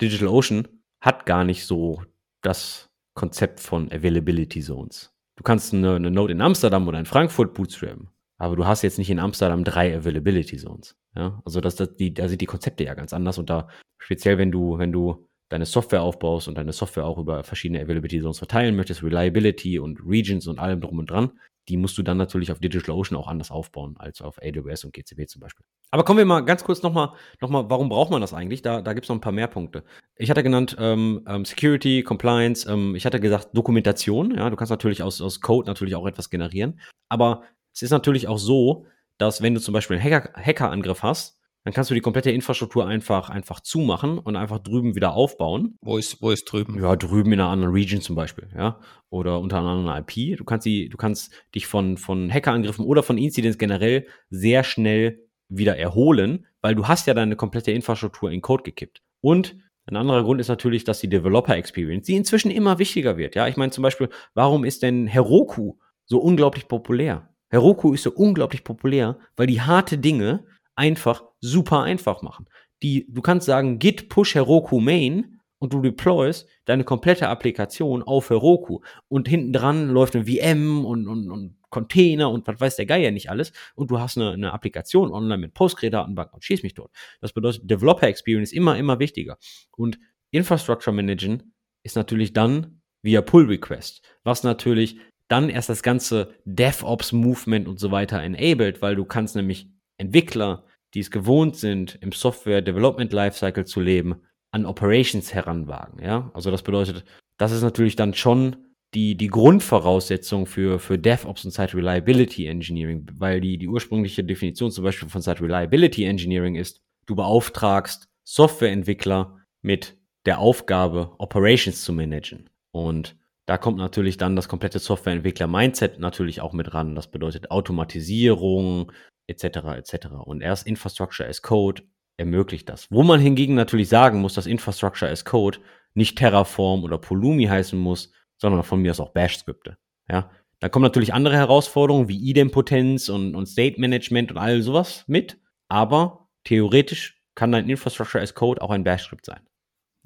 DigitalOcean hat gar nicht so das Konzept von Availability Zones. Du kannst eine, eine Node in Amsterdam oder in Frankfurt bootstrappen, aber du hast jetzt nicht in Amsterdam drei Availability Zones. Ja, also das, das, die, da sind die Konzepte ja ganz anders und da speziell, wenn du, wenn du deine Software aufbaust und deine Software auch über verschiedene Availability Zones verteilen möchtest, Reliability und Regions und allem drum und dran, die musst du dann natürlich auf DigitalOcean auch anders aufbauen als auf AWS und GCP zum Beispiel. Aber kommen wir mal ganz kurz nochmal, noch mal, warum braucht man das eigentlich? Da, da gibt es noch ein paar mehr Punkte. Ich hatte genannt ähm, ähm, Security, Compliance, ähm, ich hatte gesagt Dokumentation. Ja, du kannst natürlich aus, aus Code natürlich auch etwas generieren. Aber es ist natürlich auch so, dass wenn du zum Beispiel einen Hacker, Hackerangriff hast, dann kannst du die komplette Infrastruktur einfach, einfach zumachen und einfach drüben wieder aufbauen. Wo ist, wo ist drüben? Ja, drüben in einer anderen Region zum Beispiel, ja. Oder unter einer anderen IP. Du kannst die, du kannst dich von, von Hackerangriffen oder von Incidents generell sehr schnell wieder erholen, weil du hast ja deine komplette Infrastruktur in Code gekippt. Und ein anderer Grund ist natürlich, dass die Developer Experience, die inzwischen immer wichtiger wird. Ja, ich meine zum Beispiel, warum ist denn Heroku so unglaublich populär? Heroku ist so unglaublich populär, weil die harte Dinge einfach super einfach machen. Die, du kannst sagen, git push Heroku main und du deployst deine komplette Applikation auf Heroku und hinten dran läuft ein VM und, und, und Container und was weiß der Geier nicht alles und du hast eine, eine Applikation online mit Postgre-Datenbank und schieß mich dort. Das bedeutet, Developer Experience ist immer, immer wichtiger. Und Infrastructure Managen ist natürlich dann via Pull Request, was natürlich dann erst das ganze DevOps Movement und so weiter enabled, weil du kannst nämlich Entwickler, die es gewohnt sind, im Software Development Lifecycle zu leben, an Operations heranwagen. Ja? Also das bedeutet, das ist natürlich dann schon die, die Grundvoraussetzung für, für DevOps und Site Reliability Engineering, weil die, die ursprüngliche Definition zum Beispiel von Site Reliability Engineering ist, du beauftragst Softwareentwickler mit der Aufgabe, Operations zu managen. Und da kommt natürlich dann das komplette Softwareentwickler-Mindset natürlich auch mit ran. Das bedeutet Automatisierung, etc. etc. Und erst Infrastructure as Code ermöglicht das. Wo man hingegen natürlich sagen muss, dass Infrastructure as Code nicht Terraform oder Pulumi heißen muss, sondern von mir aus auch Bash-Skripte. Ja, da kommen natürlich andere Herausforderungen wie Idempotenz und, und State Management und all sowas mit, aber theoretisch kann dein Infrastructure as Code auch ein Bash-Skript sein.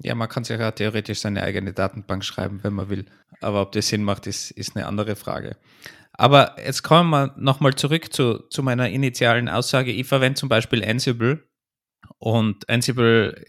Ja, man kann sich ja theoretisch seine eigene Datenbank schreiben, wenn man will. Aber ob das Sinn macht, ist, ist eine andere Frage. Aber jetzt kommen wir nochmal zurück zu, zu meiner initialen Aussage. Ich verwende zum Beispiel Ansible und Ansible,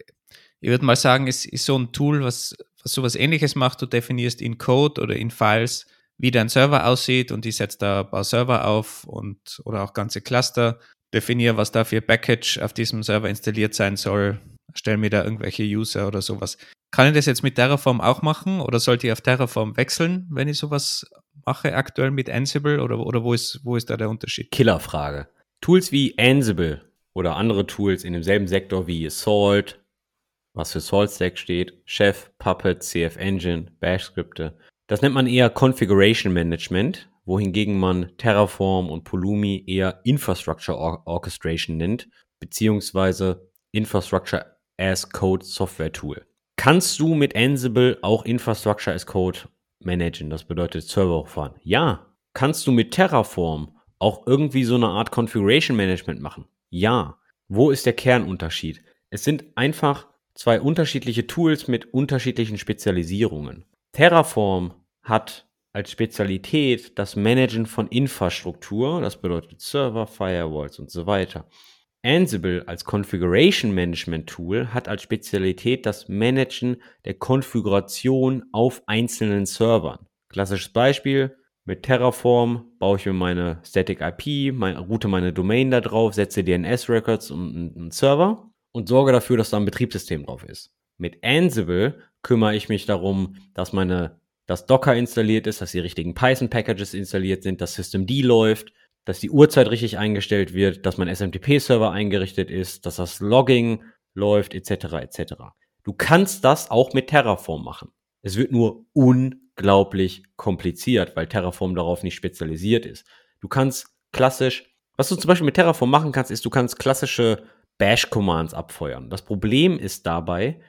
ich würde mal sagen, ist, ist so ein Tool, was, was sowas ähnliches macht. Du definierst in Code oder in Files, wie dein Server aussieht und ich setze da ein paar Server auf und oder auch ganze Cluster. definiere, was da für Package auf diesem Server installiert sein soll, stelle mir da irgendwelche User oder sowas. Kann ich das jetzt mit Terraform auch machen oder sollte ich auf Terraform wechseln, wenn ich sowas mache aktuell mit Ansible oder, oder wo, ist, wo ist da der Unterschied? Killerfrage. Tools wie Ansible oder andere Tools in demselben Sektor wie Salt, was für Salt Stack steht, Chef, Puppet, CF Engine, Bash-Skripte. Das nennt man eher Configuration Management, wohingegen man Terraform und Pulumi eher Infrastructure Orchestration nennt, beziehungsweise Infrastructure as Code Software Tool. Kannst du mit Ansible auch Infrastructure as Code managen? Das bedeutet Server hochfahren. Ja. Kannst du mit Terraform auch irgendwie so eine Art Configuration Management machen? Ja. Wo ist der Kernunterschied? Es sind einfach zwei unterschiedliche Tools mit unterschiedlichen Spezialisierungen. Terraform hat als Spezialität das Managen von Infrastruktur, das bedeutet Server, Firewalls und so weiter. Ansible als Configuration Management Tool hat als Spezialität das Managen der Konfiguration auf einzelnen Servern. Klassisches Beispiel, mit Terraform baue ich mir meine Static IP, meine, route meine Domain da drauf, setze DNS-Records und einen Server und sorge dafür, dass da ein Betriebssystem drauf ist. Mit Ansible kümmere ich mich darum, dass meine, dass Docker installiert ist, dass die richtigen Python-Packages installiert sind, dass Systemd läuft, dass die Uhrzeit richtig eingestellt wird, dass mein SMTP-Server eingerichtet ist, dass das Logging läuft, etc. etc. Du kannst das auch mit Terraform machen. Es wird nur unglaublich kompliziert, weil Terraform darauf nicht spezialisiert ist. Du kannst klassisch, was du zum Beispiel mit Terraform machen kannst, ist, du kannst klassische Bash-Commands abfeuern. Das Problem ist dabei,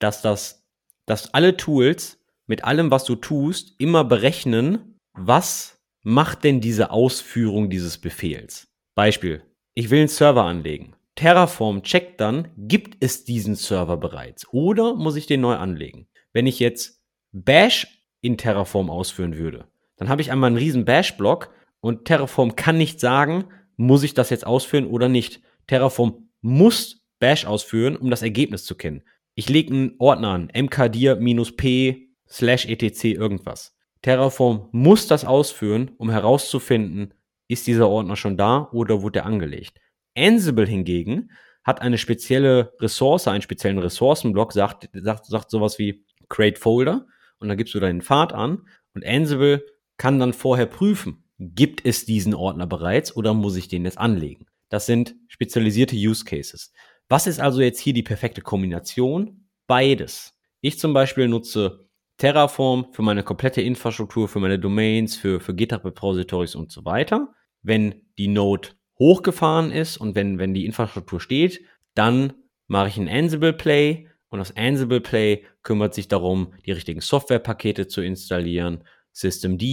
dass das, dass alle Tools mit allem, was du tust, immer berechnen, was macht denn diese Ausführung dieses Befehls? Beispiel, ich will einen Server anlegen. Terraform checkt dann, gibt es diesen Server bereits oder muss ich den neu anlegen? Wenn ich jetzt Bash in Terraform ausführen würde, dann habe ich einmal einen riesen Bash-Block und Terraform kann nicht sagen, muss ich das jetzt ausführen oder nicht. Terraform muss Bash ausführen, um das Ergebnis zu kennen. Ich lege einen Ordner an, mkdir-p slash etc irgendwas. Terraform muss das ausführen, um herauszufinden, ist dieser Ordner schon da oder wurde er angelegt. Ansible hingegen hat eine spezielle Ressource, einen speziellen Ressourcenblock, sagt, sagt, sagt sowas wie Create Folder und dann gibst du deinen Pfad an und Ansible kann dann vorher prüfen, gibt es diesen Ordner bereits oder muss ich den jetzt anlegen? Das sind spezialisierte Use Cases. Was ist also jetzt hier die perfekte Kombination? Beides. Ich zum Beispiel nutze Terraform für meine komplette Infrastruktur, für meine Domains, für, für GitHub-Repositories und so weiter. Wenn die Node hochgefahren ist und wenn, wenn die Infrastruktur steht, dann mache ich ein Ansible Play und das Ansible Play kümmert sich darum, die richtigen Softwarepakete zu installieren, Systemd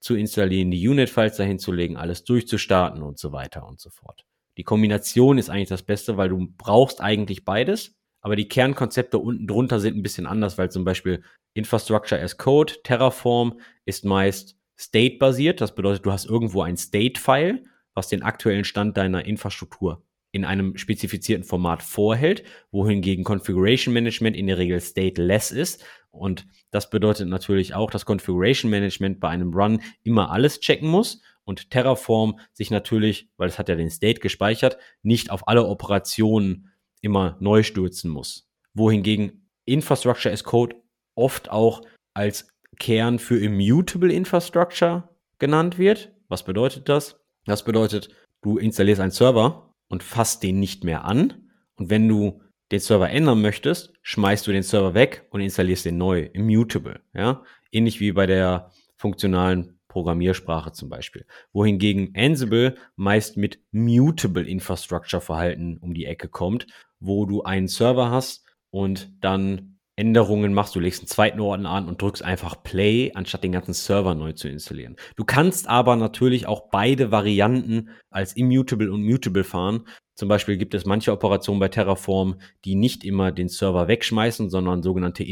zu installieren, die Unit-Files dahin zu legen, alles durchzustarten und so weiter und so fort. Die Kombination ist eigentlich das Beste, weil du brauchst eigentlich beides, aber die Kernkonzepte unten drunter sind ein bisschen anders, weil zum Beispiel Infrastructure as Code, Terraform ist meist state-basiert. Das bedeutet, du hast irgendwo ein State-File, was den aktuellen Stand deiner Infrastruktur in einem spezifizierten Format vorhält, wohingegen Configuration Management in der Regel stateless ist. Und das bedeutet natürlich auch, dass Configuration Management bei einem Run immer alles checken muss und Terraform sich natürlich, weil es hat ja den State gespeichert, nicht auf alle Operationen immer neu stürzen muss. Wohingegen Infrastructure as Code oft auch als Kern für Immutable Infrastructure genannt wird. Was bedeutet das? Das bedeutet, du installierst einen Server und fasst den nicht mehr an. Und wenn du den Server ändern möchtest, schmeißt du den Server weg und installierst den neu, immutable. Ja? Ähnlich wie bei der funktionalen Programmiersprache zum Beispiel. Wohingegen Ansible meist mit mutable Infrastructure Verhalten um die Ecke kommt, wo du einen Server hast und dann Änderungen machst. Du legst einen zweiten Ordner an und drückst einfach Play, anstatt den ganzen Server neu zu installieren. Du kannst aber natürlich auch beide Varianten als immutable und mutable fahren. Zum Beispiel gibt es manche Operationen bei Terraform, die nicht immer den Server wegschmeißen, sondern sogenannte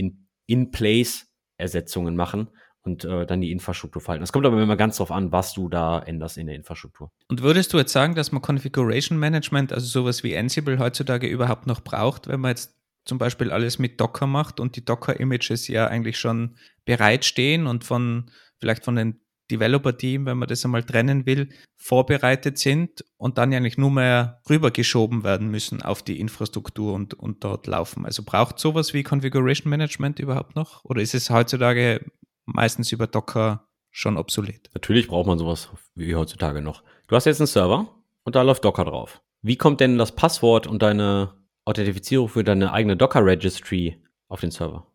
In-Place-Ersetzungen machen und äh, dann die Infrastruktur falten. Das kommt aber immer ganz drauf an, was du da änderst in der Infrastruktur. Und würdest du jetzt sagen, dass man Configuration Management, also sowas wie Ansible heutzutage überhaupt noch braucht, wenn man jetzt zum Beispiel alles mit Docker macht und die Docker-Images ja eigentlich schon bereitstehen und von vielleicht von den Developer-Team, wenn man das einmal trennen will, vorbereitet sind und dann eigentlich nur mehr rübergeschoben werden müssen auf die Infrastruktur und, und dort laufen. Also braucht sowas wie Configuration Management überhaupt noch? Oder ist es heutzutage meistens über Docker schon obsolet? Natürlich braucht man sowas wie heutzutage noch. Du hast jetzt einen Server und da läuft Docker drauf. Wie kommt denn das Passwort und deine Authentifizierung für deine eigene Docker-Registry auf den Server?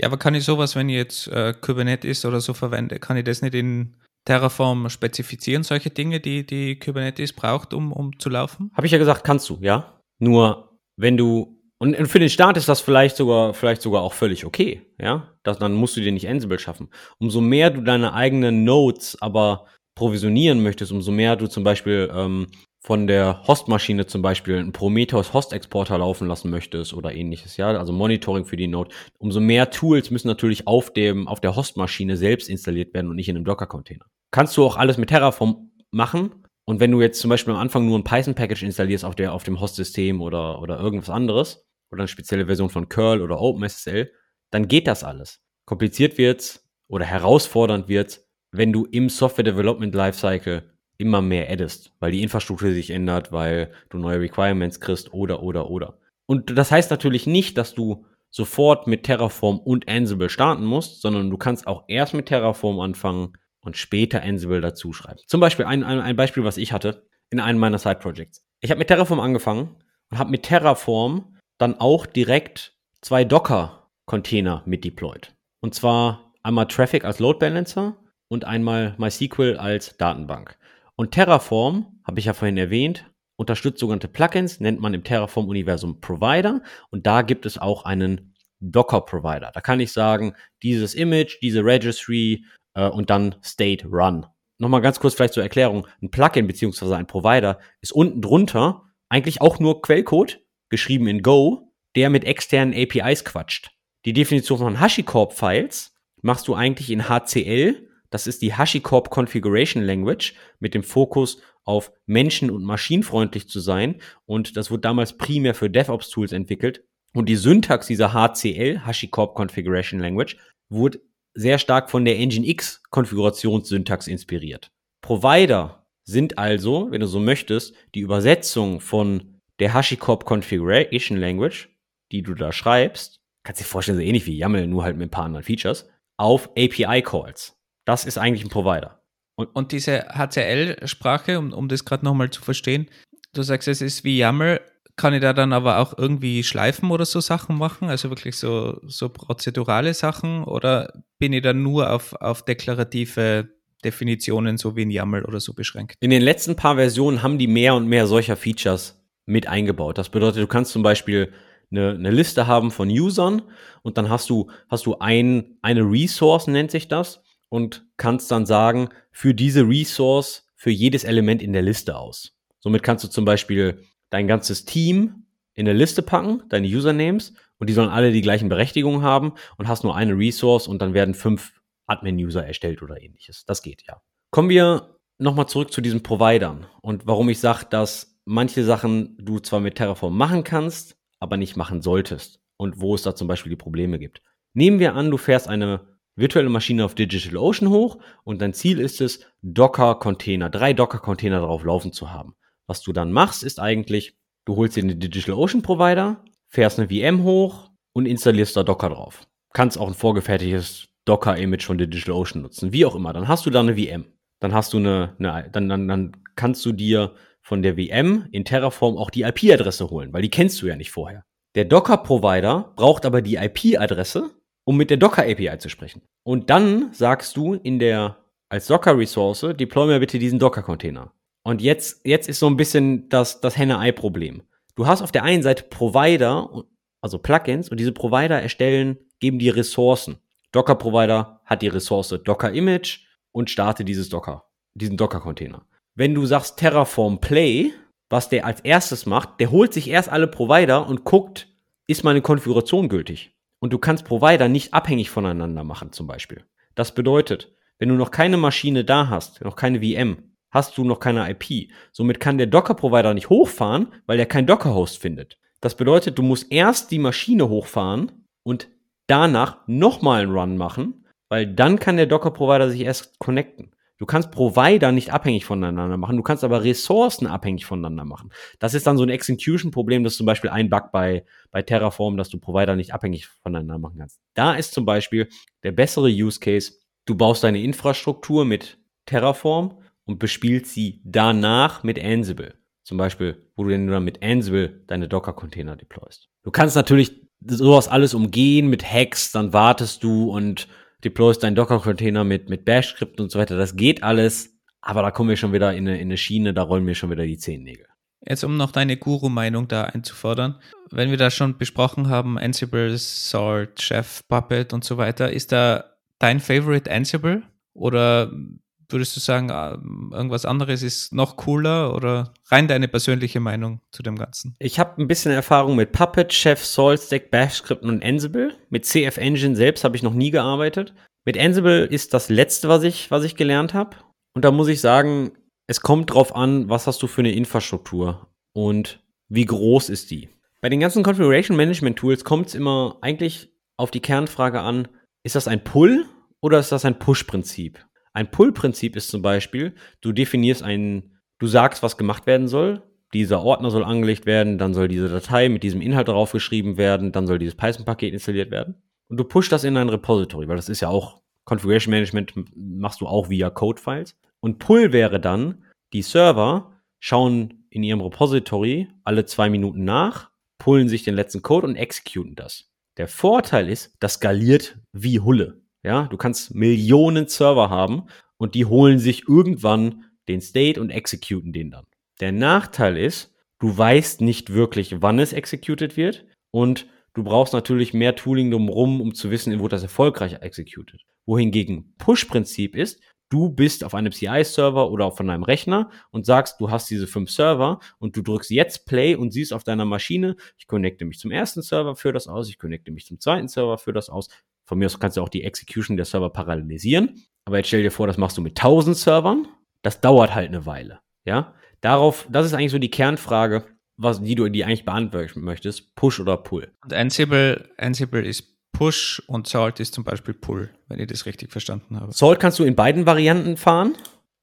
Ja, aber kann ich sowas, wenn ich jetzt äh, Kubernetes oder so verwende, kann ich das nicht in Terraform spezifizieren, solche Dinge, die, die Kubernetes braucht, um, um zu laufen? Habe ich ja gesagt, kannst du, ja. Nur wenn du, und für den Start ist das vielleicht sogar, vielleicht sogar auch völlig okay, ja. Das, dann musst du dir nicht Ansible schaffen. Umso mehr du deine eigenen Nodes aber provisionieren möchtest, umso mehr du zum Beispiel ähm, von der Hostmaschine zum Beispiel einen Prometheus Host-Exporter laufen lassen möchtest oder ähnliches, ja, also Monitoring für die Node, umso mehr Tools müssen natürlich auf dem, auf der Hostmaschine selbst installiert werden und nicht in einem Docker-Container. Kannst du auch alles mit Terraform machen und wenn du jetzt zum Beispiel am Anfang nur ein Python-Package installierst auf der, auf dem Host-System oder, oder irgendwas anderes oder eine spezielle Version von Curl oder OpenSSL, dann geht das alles. Kompliziert wird's oder herausfordernd wird's, wenn du im Software Development Lifecycle immer mehr addest, weil die Infrastruktur sich ändert, weil du neue Requirements kriegst oder, oder, oder. Und das heißt natürlich nicht, dass du sofort mit Terraform und Ansible starten musst, sondern du kannst auch erst mit Terraform anfangen und später Ansible dazu schreiben. Zum Beispiel ein, ein, ein Beispiel, was ich hatte in einem meiner Side-Projects. Ich habe mit Terraform angefangen und habe mit Terraform dann auch direkt zwei Docker-Container mit deployed. Und zwar einmal Traffic als Load Balancer und einmal MySQL als Datenbank. Und Terraform, habe ich ja vorhin erwähnt, unterstützt sogenannte Plugins, nennt man im Terraform-Universum Provider. Und da gibt es auch einen Docker-Provider. Da kann ich sagen, dieses Image, diese Registry äh, und dann State Run. Nochmal ganz kurz vielleicht zur Erklärung. Ein Plugin beziehungsweise ein Provider ist unten drunter eigentlich auch nur Quellcode, geschrieben in Go, der mit externen APIs quatscht. Die Definition von HashiCorp-Files machst du eigentlich in HCL das ist die HashiCorp Configuration Language mit dem Fokus auf menschen- und maschinenfreundlich zu sein. Und das wurde damals primär für DevOps-Tools entwickelt. Und die Syntax dieser HCL, HashiCorp Configuration Language, wurde sehr stark von der Nginx Konfigurationssyntax inspiriert. Provider sind also, wenn du so möchtest, die Übersetzung von der HashiCorp Configuration Language, die du da schreibst, kannst dir vorstellen, so ähnlich wie YAML, nur halt mit ein paar anderen Features, auf API Calls. Das ist eigentlich ein Provider. Und, und diese HCL-Sprache, um, um das gerade nochmal zu verstehen, du sagst, es ist wie YAML, kann ich da dann aber auch irgendwie Schleifen oder so Sachen machen, also wirklich so, so prozedurale Sachen, oder bin ich dann nur auf, auf deklarative Definitionen, so wie in YAML oder so beschränkt? In den letzten paar Versionen haben die mehr und mehr solcher Features mit eingebaut. Das bedeutet, du kannst zum Beispiel eine, eine Liste haben von Usern und dann hast du, hast du ein, eine Resource, nennt sich das, und kannst dann sagen, für diese Resource für jedes Element in der Liste aus. Somit kannst du zum Beispiel dein ganzes Team in eine Liste packen, deine Usernames, und die sollen alle die gleichen Berechtigungen haben und hast nur eine Resource und dann werden fünf Admin-User erstellt oder ähnliches. Das geht ja. Kommen wir nochmal zurück zu diesen Providern und warum ich sage, dass manche Sachen du zwar mit Terraform machen kannst, aber nicht machen solltest und wo es da zum Beispiel die Probleme gibt. Nehmen wir an, du fährst eine virtuelle Maschine auf DigitalOcean hoch und dein Ziel ist es, Docker-Container, drei Docker-Container darauf laufen zu haben. Was du dann machst, ist eigentlich, du holst dir einen DigitalOcean-Provider, fährst eine VM hoch und installierst da Docker drauf. Kannst auch ein vorgefertigtes Docker-Image von DigitalOcean nutzen, wie auch immer. Dann hast du da eine VM. Dann hast du eine, eine dann, dann, dann kannst du dir von der VM in Terraform auch die IP-Adresse holen, weil die kennst du ja nicht vorher. Der Docker-Provider braucht aber die IP-Adresse um mit der Docker API zu sprechen. Und dann sagst du in der als Docker Ressource, deploy mir bitte diesen Docker Container. Und jetzt, jetzt ist so ein bisschen das, das Henne-Ei-Problem. Du hast auf der einen Seite Provider, also Plugins, und diese Provider erstellen, geben dir Ressourcen. Docker Provider hat die Ressource Docker Image und starte dieses Docker, diesen Docker Container. Wenn du sagst Terraform Play, was der als erstes macht, der holt sich erst alle Provider und guckt, ist meine Konfiguration gültig? Und du kannst Provider nicht abhängig voneinander machen, zum Beispiel. Das bedeutet, wenn du noch keine Maschine da hast, noch keine VM, hast du noch keine IP. Somit kann der Docker-Provider nicht hochfahren, weil er kein Docker-Host findet. Das bedeutet, du musst erst die Maschine hochfahren und danach nochmal einen Run machen, weil dann kann der Docker-Provider sich erst connecten. Du kannst Provider nicht abhängig voneinander machen, du kannst aber Ressourcen abhängig voneinander machen. Das ist dann so ein Execution-Problem, das ist zum Beispiel ein Bug bei, bei Terraform, dass du Provider nicht abhängig voneinander machen kannst. Da ist zum Beispiel der bessere Use Case, du baust deine Infrastruktur mit Terraform und bespielst sie danach mit Ansible. Zum Beispiel, wo du dann mit Ansible deine Docker-Container deployst. Du kannst natürlich sowas alles umgehen mit Hacks, dann wartest du und deployst deinen Docker-Container mit, mit Bash-Skripten und so weiter. Das geht alles, aber da kommen wir schon wieder in eine, in eine Schiene, da rollen wir schon wieder die Zehennägel. Jetzt, um noch deine Guru-Meinung da einzufordern, wenn wir da schon besprochen haben, Ansible, Salt, Chef, Puppet und so weiter, ist da dein Favorite Ansible? Oder würdest du sagen, ah, irgendwas anderes ist noch cooler oder rein deine persönliche Meinung zu dem Ganzen? Ich habe ein bisschen Erfahrung mit Puppet, Chef, SaltStack, Bash-Skripten und Ansible. Mit CF Engine selbst habe ich noch nie gearbeitet. Mit Ansible ist das letzte, was ich, was ich gelernt habe. Und da muss ich sagen, es kommt drauf an, was hast du für eine Infrastruktur und wie groß ist die. Bei den ganzen Configuration Management Tools kommt es immer eigentlich auf die Kernfrage an, ist das ein Pull oder ist das ein Push-Prinzip? Ein Pull-Prinzip ist zum Beispiel, du definierst einen, du sagst, was gemacht werden soll. Dieser Ordner soll angelegt werden, dann soll diese Datei mit diesem Inhalt darauf geschrieben werden, dann soll dieses Python-Paket installiert werden. Und du pushst das in ein Repository, weil das ist ja auch Configuration Management machst du auch via Code-Files. Und Pull wäre dann, die Server schauen in ihrem Repository alle zwei Minuten nach, pullen sich den letzten Code und executen das. Der Vorteil ist, das skaliert wie Hulle. Ja, du kannst Millionen Server haben und die holen sich irgendwann den State und executen den dann. Der Nachteil ist, du weißt nicht wirklich, wann es executed wird und du brauchst natürlich mehr Tooling drumherum, um zu wissen, wo das erfolgreich executed. Wohingegen Push-Prinzip ist, du bist auf einem CI-Server oder von einem Rechner und sagst, du hast diese fünf Server und du drückst jetzt Play und siehst auf deiner Maschine, ich connecte mich zum ersten Server, führe das aus, ich connecte mich zum zweiten Server, führe das aus, von mir aus kannst du auch die Execution der Server parallelisieren. Aber jetzt stell dir vor, das machst du mit 1000 Servern. Das dauert halt eine Weile. Ja, darauf, das ist eigentlich so die Kernfrage, was, die du, die eigentlich beantworten möchtest. Push oder Pull. Und Ansible, Ansible ist Push und Salt ist zum Beispiel Pull, wenn ich das richtig verstanden habe. Salt kannst du in beiden Varianten fahren.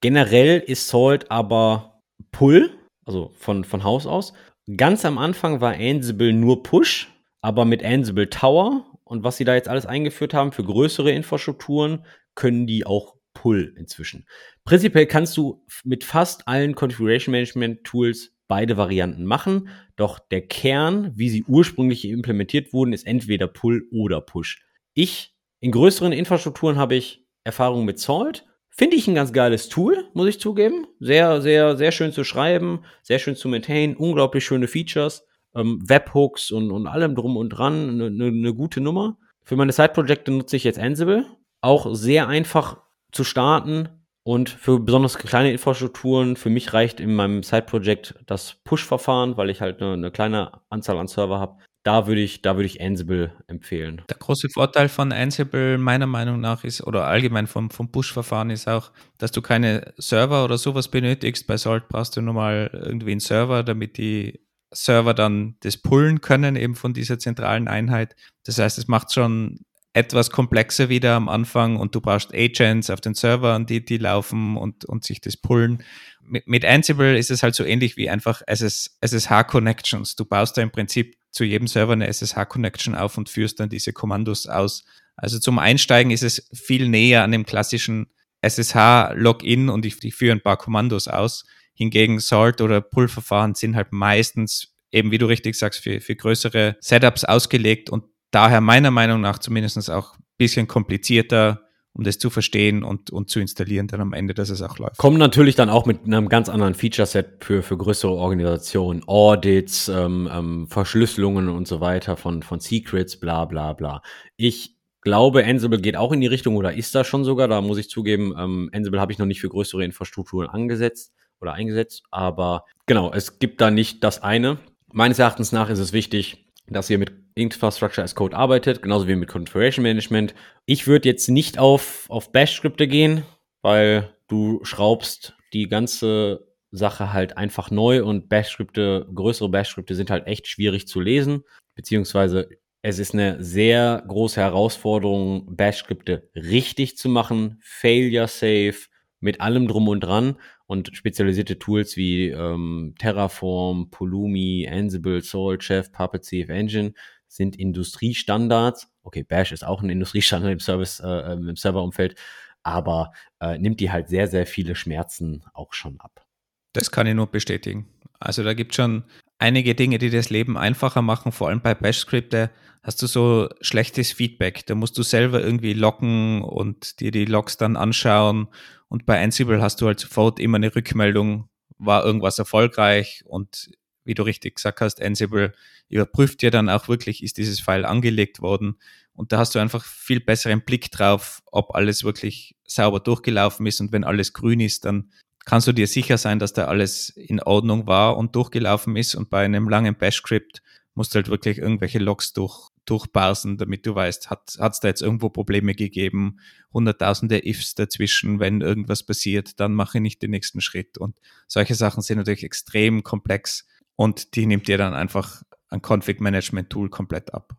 Generell ist Salt aber Pull, also von, von Haus aus. Ganz am Anfang war Ansible nur Push, aber mit Ansible Tower und was sie da jetzt alles eingeführt haben für größere Infrastrukturen, können die auch Pull inzwischen. Prinzipiell kannst du mit fast allen Configuration Management Tools beide Varianten machen, doch der Kern, wie sie ursprünglich implementiert wurden, ist entweder Pull oder Push. Ich, in größeren Infrastrukturen habe ich Erfahrung mit Salt. Finde ich ein ganz geiles Tool, muss ich zugeben. Sehr, sehr, sehr schön zu schreiben, sehr schön zu maintainen, unglaublich schöne Features ähm, Webhooks und, und allem drum und dran eine ne, ne gute Nummer. Für meine Side-Projekte nutze ich jetzt Ansible. Auch sehr einfach zu starten und für besonders kleine Infrastrukturen, für mich reicht in meinem Side-Project das Push-Verfahren, weil ich halt eine, eine kleine Anzahl an Server habe. Da würde ich, da würde ich Ansible empfehlen. Der große Vorteil von Ansible meiner Meinung nach ist, oder allgemein vom, vom Push-Verfahren ist auch, dass du keine Server oder sowas benötigst. Bei Salt brauchst du nur mal irgendwie einen Server, damit die Server dann das pullen können, eben von dieser zentralen Einheit. Das heißt, es macht schon etwas komplexer wieder am Anfang und du brauchst Agents auf den Servern, die, die laufen und, und sich das pullen. Mit, mit Ansible ist es halt so ähnlich wie einfach SSH-Connections. Du baust da im Prinzip zu jedem Server eine SSH-Connection auf und führst dann diese Kommandos aus. Also zum Einsteigen ist es viel näher an dem klassischen SSH-Login und ich, ich führe ein paar Kommandos aus. Hingegen Salt- oder Pull-Verfahren sind halt meistens, eben wie du richtig sagst, für, für größere Setups ausgelegt und daher meiner Meinung nach zumindest auch ein bisschen komplizierter, um das zu verstehen und, und zu installieren, dann am Ende, dass es auch läuft. Kommen natürlich dann auch mit einem ganz anderen Feature-Set für, für größere Organisationen, Audits, ähm, ähm, Verschlüsselungen und so weiter von, von Secrets, bla bla bla. Ich glaube, Ansible geht auch in die Richtung oder ist da schon sogar, da muss ich zugeben, ähm, Ansible habe ich noch nicht für größere Infrastrukturen angesetzt oder eingesetzt. Aber genau, es gibt da nicht das eine. Meines Erachtens nach ist es wichtig, dass ihr mit Infrastructure as Code arbeitet, genauso wie mit Configuration Management. Ich würde jetzt nicht auf, auf Bash-Skripte gehen, weil du schraubst die ganze Sache halt einfach neu und Bash-Skripte, größere Bash-Skripte sind halt echt schwierig zu lesen, beziehungsweise Es ist eine sehr große Herausforderung, Bash-Skripte richtig zu machen, failure safe, mit allem drum und dran und spezialisierte Tools wie ähm, Terraform, Pulumi, Ansible, Salt, Chef, Puppet, CF Engine sind Industriestandards. Okay, Bash ist auch ein Industriestandard im Service, äh, ähm, im Serverumfeld, aber äh, nimmt die halt sehr, sehr viele Schmerzen auch schon ab. Das kann ich nur bestätigen. Also da gibt es schon einige Dinge, die das Leben einfacher machen, vor allem bei Bash-Skripte hast du so schlechtes Feedback. Da musst du selber irgendwie locken und dir die Logs dann anschauen. Und bei Ansible hast du halt sofort immer eine Rückmeldung, war irgendwas erfolgreich und wie du richtig gesagt hast, Ansible überprüft dir dann auch wirklich, ist dieses File angelegt worden. Und da hast du einfach viel besseren Blick drauf, ob alles wirklich sauber durchgelaufen ist. Und wenn alles grün ist, dann kannst du dir sicher sein, dass da alles in Ordnung war und durchgelaufen ist. Und bei einem langen Bash-Script musst du halt wirklich irgendwelche Logs durch, durchparsen, damit du weißt, hat es da jetzt irgendwo Probleme gegeben, hunderttausende Ifs dazwischen, wenn irgendwas passiert, dann mache ich nicht den nächsten Schritt. Und solche Sachen sind natürlich extrem komplex und die nimmt dir dann einfach ein Config-Management-Tool komplett ab.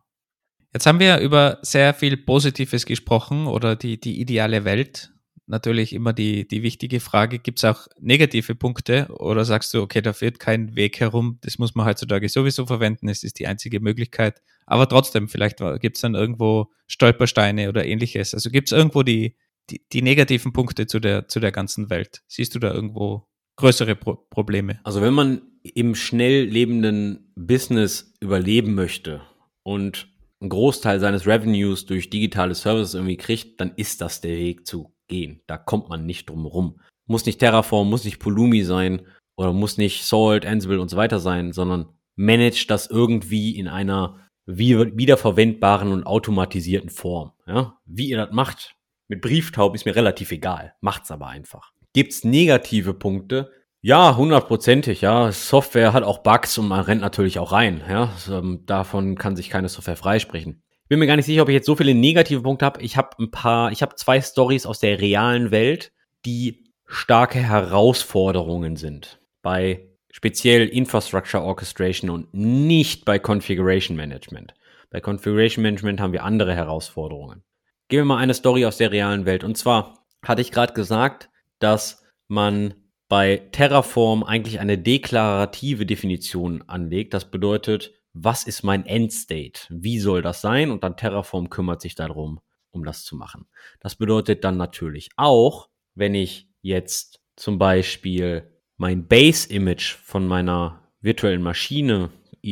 Jetzt haben wir über sehr viel Positives gesprochen oder die, die ideale Welt. Natürlich immer die, die wichtige Frage, gibt es auch negative Punkte oder sagst du, okay, da führt kein Weg herum, das muss man heutzutage sowieso verwenden, es ist die einzige Möglichkeit. Aber trotzdem, vielleicht gibt es dann irgendwo Stolpersteine oder ähnliches. Also gibt es irgendwo die, die, die, negativen Punkte zu der, zu der ganzen Welt? Siehst du da irgendwo größere Pro Probleme? Also wenn man im schnell lebenden Business überleben möchte und einen Großteil seines Revenues durch digitale Services irgendwie kriegt, dann ist das der Weg zu gehen. Da kommt man nicht drum rum. Muss nicht Terraform, muss nicht Pulumi sein oder muss nicht Salt, Ansible und so weiter sein, sondern manage das irgendwie in einer wiederverwendbaren und automatisierten Form. Ja? Wie ihr das macht, mit Brieftauben ist mir relativ egal. Macht's aber einfach. Gibt's negative Punkte? Ja, hundertprozentig, ja. Software hat auch Bugs und man rennt natürlich auch rein, ja. Ähm, davon kann sich keine Software freisprechen. Ich bin mir gar nicht sicher, ob ich jetzt so viele negative Punkte habe. Ich habe ein paar, ich habe zwei Stories aus der realen Welt, die starke Herausforderungen sind. Bei speziell Infrastructure Orchestration und nicht bei Configuration Management. Bei Configuration Management haben wir andere Herausforderungen. Gehen wir mal eine Story aus der realen Welt. Und zwar hatte ich gerade gesagt, dass man bei Terraform eigentlich eine deklarative Definition anlegt. Das bedeutet, was ist mein Endstate? Wie soll das sein? Und dann Terraform kümmert sich darum, um das zu machen. Das bedeutet dann natürlich auch, wenn ich jetzt zum Beispiel mein Base-Image von meiner virtuellen Maschine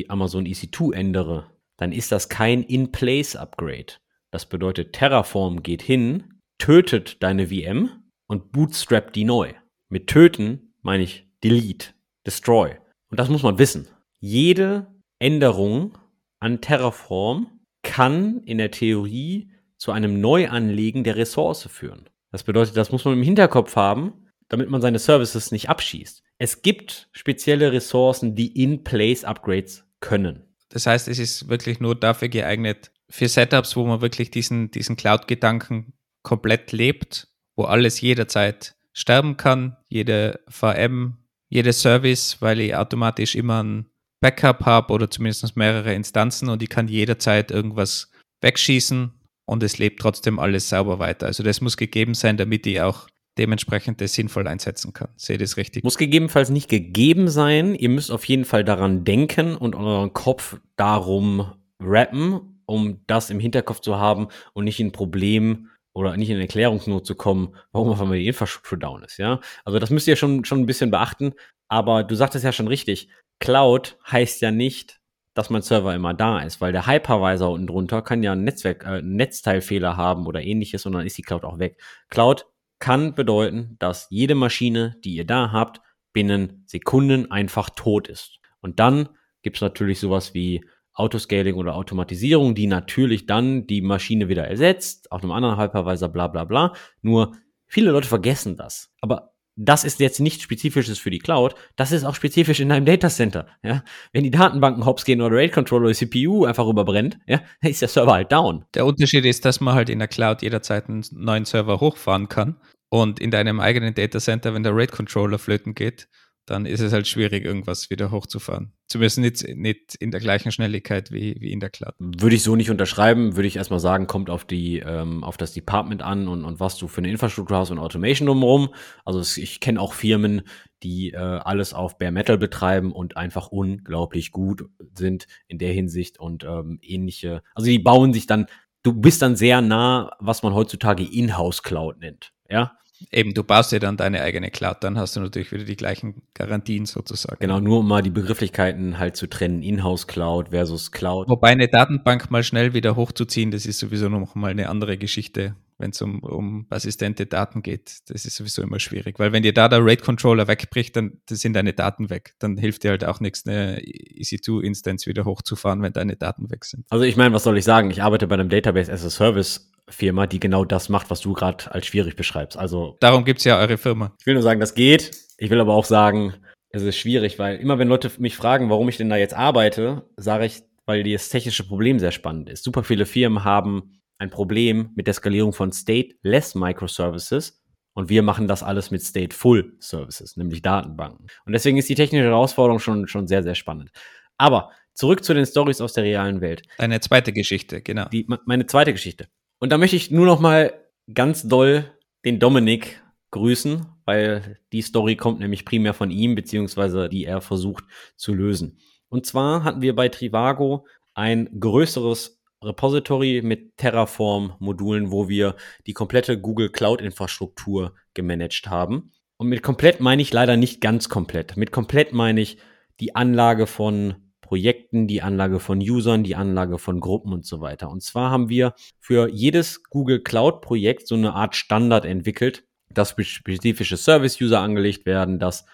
Amazon EC2 ändere, dann ist das kein In-Place-Upgrade. Das bedeutet, Terraform geht hin, tötet deine VM und bootstrapt die neu. Mit töten meine ich delete, destroy. Und das muss man wissen. Jede Änderung an Terraform kann in der Theorie zu einem Neuanlegen der Ressource führen. Das bedeutet, das muss man im Hinterkopf haben, damit man seine Services nicht abschießt. Es gibt spezielle Ressourcen, die In-Place-Upgrades können. Das heißt, es ist wirklich nur dafür geeignet, für Setups, wo man wirklich diesen, diesen Cloud-Gedanken komplett lebt, wo alles jederzeit sterben kann, jede VM, jede Service, weil ich automatisch immer ein Backup habe oder zumindest mehrere Instanzen und ich kann jederzeit irgendwas wegschießen und es lebt trotzdem alles sauber weiter. Also das muss gegeben sein, damit ich auch dementsprechend das sinnvoll einsetzen kann. Seht ihr das richtig? Muss gegebenenfalls nicht gegeben sein. Ihr müsst auf jeden Fall daran denken und euren Kopf darum rappen, um das im Hinterkopf zu haben und nicht ein Problem oder nicht in Erklärungsnot zu kommen, warum auf einmal die Infrastruktur down ist, ja. Also das müsst ihr schon, schon ein bisschen beachten. Aber du sagtest ja schon richtig. Cloud heißt ja nicht, dass mein Server immer da ist, weil der Hypervisor unten drunter kann ja einen Netzwerk, äh, Netzteilfehler haben oder ähnliches und dann ist die Cloud auch weg. Cloud kann bedeuten, dass jede Maschine, die ihr da habt, binnen Sekunden einfach tot ist. Und dann gibt es natürlich sowas wie Autoscaling oder Automatisierung, die natürlich dann die Maschine wieder ersetzt, auf einem anderen Hypervisor, bla bla bla. Nur viele Leute vergessen das. Aber das ist jetzt nichts Spezifisches für die Cloud, das ist auch spezifisch in einem Datacenter. Ja? Wenn die Datenbanken hops gehen oder RAID Controller oder CPU einfach überbrennt, ja, ist der Server halt down. Der Unterschied ist, dass man halt in der Cloud jederzeit einen neuen Server hochfahren kann und in deinem eigenen Datacenter, wenn der RAID Controller flöten geht, dann ist es halt schwierig, irgendwas wieder hochzufahren. Zumindest nicht, nicht in der gleichen Schnelligkeit wie, wie in der Cloud. Würde ich so nicht unterschreiben, würde ich erstmal sagen, kommt auf die, ähm, auf das Department an und, und was du für eine Infrastruktur hast und Automation drumherum. Also es, ich kenne auch Firmen, die äh, alles auf Bare Metal betreiben und einfach unglaublich gut sind in der Hinsicht und ähm, ähnliche. Also die bauen sich dann, du bist dann sehr nah, was man heutzutage Inhouse Cloud nennt. Ja, Eben, du baust dir dann deine eigene Cloud, dann hast du natürlich wieder die gleichen Garantien sozusagen. Genau, nur um mal die Begrifflichkeiten halt zu trennen, Inhouse Cloud versus Cloud. Wobei eine Datenbank mal schnell wieder hochzuziehen, das ist sowieso noch mal eine andere Geschichte, wenn es um, um persistente Daten geht. Das ist sowieso immer schwierig, weil wenn dir da der Rate Controller wegbricht, dann sind deine Daten weg. Dann hilft dir halt auch nichts, eine EC2-Instance wieder hochzufahren, wenn deine Daten weg sind. Also ich meine, was soll ich sagen? Ich arbeite bei einem Database as a Service Firma, die genau das macht, was du gerade als schwierig beschreibst. Also darum gibt es ja eure Firma. Ich will nur sagen, das geht. Ich will aber auch sagen, es ist schwierig, weil immer wenn Leute mich fragen, warum ich denn da jetzt arbeite, sage ich, weil das technische Problem sehr spannend ist. Super viele Firmen haben ein Problem mit der Skalierung von State-less Microservices und wir machen das alles mit State-full Services, nämlich Datenbanken. Und deswegen ist die technische Herausforderung schon, schon sehr, sehr spannend. Aber zurück zu den Stories aus der realen Welt. Eine zweite Geschichte, genau. Die, meine zweite Geschichte. Und da möchte ich nur noch mal ganz doll den Dominik grüßen, weil die Story kommt nämlich primär von ihm, beziehungsweise die er versucht zu lösen. Und zwar hatten wir bei Trivago ein größeres Repository mit Terraform-Modulen, wo wir die komplette Google Cloud-Infrastruktur gemanagt haben. Und mit komplett meine ich leider nicht ganz komplett. Mit komplett meine ich die Anlage von Projekten, die Anlage von Usern, die Anlage von Gruppen und so weiter. Und zwar haben wir für jedes Google Cloud Projekt so eine Art Standard entwickelt, dass spezifische Service-User angelegt werden, dass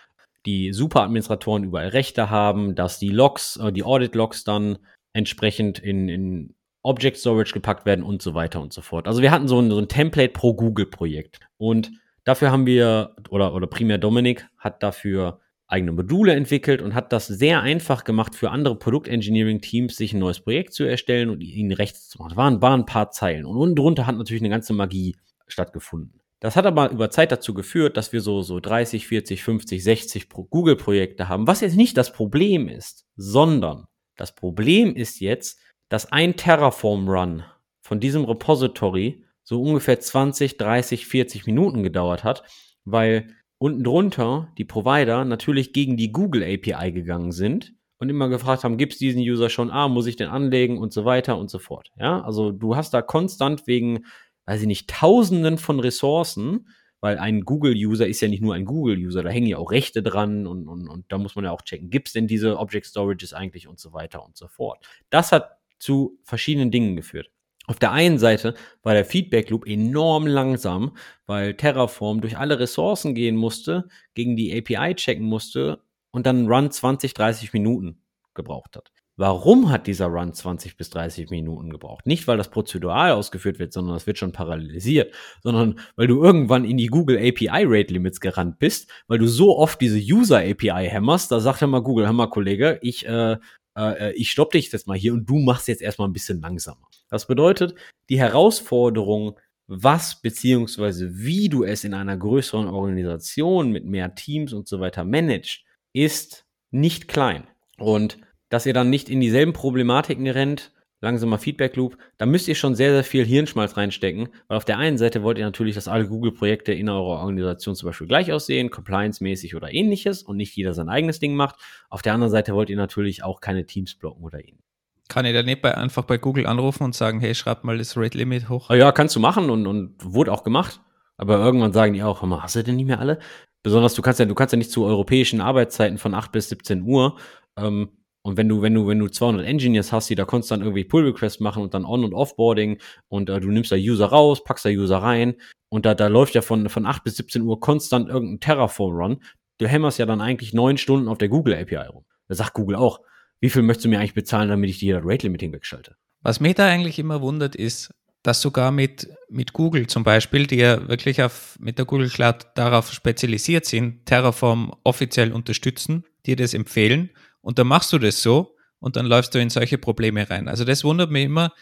die Superadministratoren überall Rechte haben, dass die Logs, äh, die Audit-Logs dann entsprechend in, in Object Storage gepackt werden und so weiter und so fort. Also wir hatten so ein, so ein Template pro Google-Projekt. Und dafür haben wir, oder, oder primär Dominik hat dafür eigene Module entwickelt und hat das sehr einfach gemacht für andere Produktengineering-Teams, sich ein neues Projekt zu erstellen und ihnen rechts zu machen. Waren, waren ein paar Zeilen. Und unten drunter hat natürlich eine ganze Magie stattgefunden. Das hat aber über Zeit dazu geführt, dass wir so, so 30, 40, 50, 60 Google-Projekte haben, was jetzt nicht das Problem ist, sondern das Problem ist jetzt, dass ein Terraform-Run von diesem Repository so ungefähr 20, 30, 40 Minuten gedauert hat, weil unten drunter die Provider natürlich gegen die Google API gegangen sind und immer gefragt haben, gibt es diesen User schon? Ah, muss ich den anlegen und so weiter und so fort. Ja, also du hast da konstant wegen, weiß ich nicht, Tausenden von Ressourcen, weil ein Google-User ist ja nicht nur ein Google-User, da hängen ja auch Rechte dran und, und, und da muss man ja auch checken, gibt es denn diese Object Storages eigentlich und so weiter und so fort. Das hat zu verschiedenen Dingen geführt. Auf der einen Seite war der Feedback Loop enorm langsam, weil Terraform durch alle Ressourcen gehen musste, gegen die API checken musste und dann Run 20, 30 Minuten gebraucht hat. Warum hat dieser Run 20 bis 30 Minuten gebraucht? Nicht, weil das prozedural ausgeführt wird, sondern das wird schon parallelisiert, sondern weil du irgendwann in die Google API Rate Limits gerannt bist, weil du so oft diese User API hämmerst, da sagt ja mal Google, mal Kollege, ich, äh, äh, ich stopp dich jetzt mal hier und du machst jetzt erstmal ein bisschen langsamer. Das bedeutet, die Herausforderung, was beziehungsweise wie du es in einer größeren Organisation mit mehr Teams und so weiter managst, ist nicht klein. Und dass ihr dann nicht in dieselben Problematiken rennt, langsamer Feedback Loop, da müsst ihr schon sehr, sehr viel Hirnschmalz reinstecken, weil auf der einen Seite wollt ihr natürlich, dass alle Google-Projekte in eurer Organisation zum Beispiel gleich aussehen, compliance-mäßig oder ähnliches und nicht jeder sein eigenes Ding macht. Auf der anderen Seite wollt ihr natürlich auch keine Teams blocken oder ähnliches. Kann ich da nicht bei, einfach bei Google anrufen und sagen, hey, schreib mal das Rate Limit hoch? Ja, kannst du machen und, und wurde auch gemacht. Aber irgendwann sagen die auch, hast du denn nicht mehr alle? Besonders du kannst ja, du kannst ja nicht zu europäischen Arbeitszeiten von 8 bis 17 Uhr. Ähm, und wenn du, wenn du, wenn du 200 Engineers hast, die da konstant irgendwie Pull Requests machen und dann On- und Offboarding und äh, du nimmst da User raus, packst da User rein und da, da läuft ja von, von 8 bis 17 Uhr konstant irgendein Terraform-Run. Du hämmerst ja dann eigentlich neun Stunden auf der Google API rum. Da sagt Google auch, wie viel möchtest du mir eigentlich bezahlen, damit ich dir das Rate Limiting wegschalte? Was mich da eigentlich immer wundert, ist, dass sogar mit, mit Google zum Beispiel, die ja wirklich auf, mit der Google Cloud darauf spezialisiert sind, Terraform offiziell unterstützen, dir das empfehlen und dann machst du das so und dann läufst du in solche Probleme rein. Also das wundert mich immer.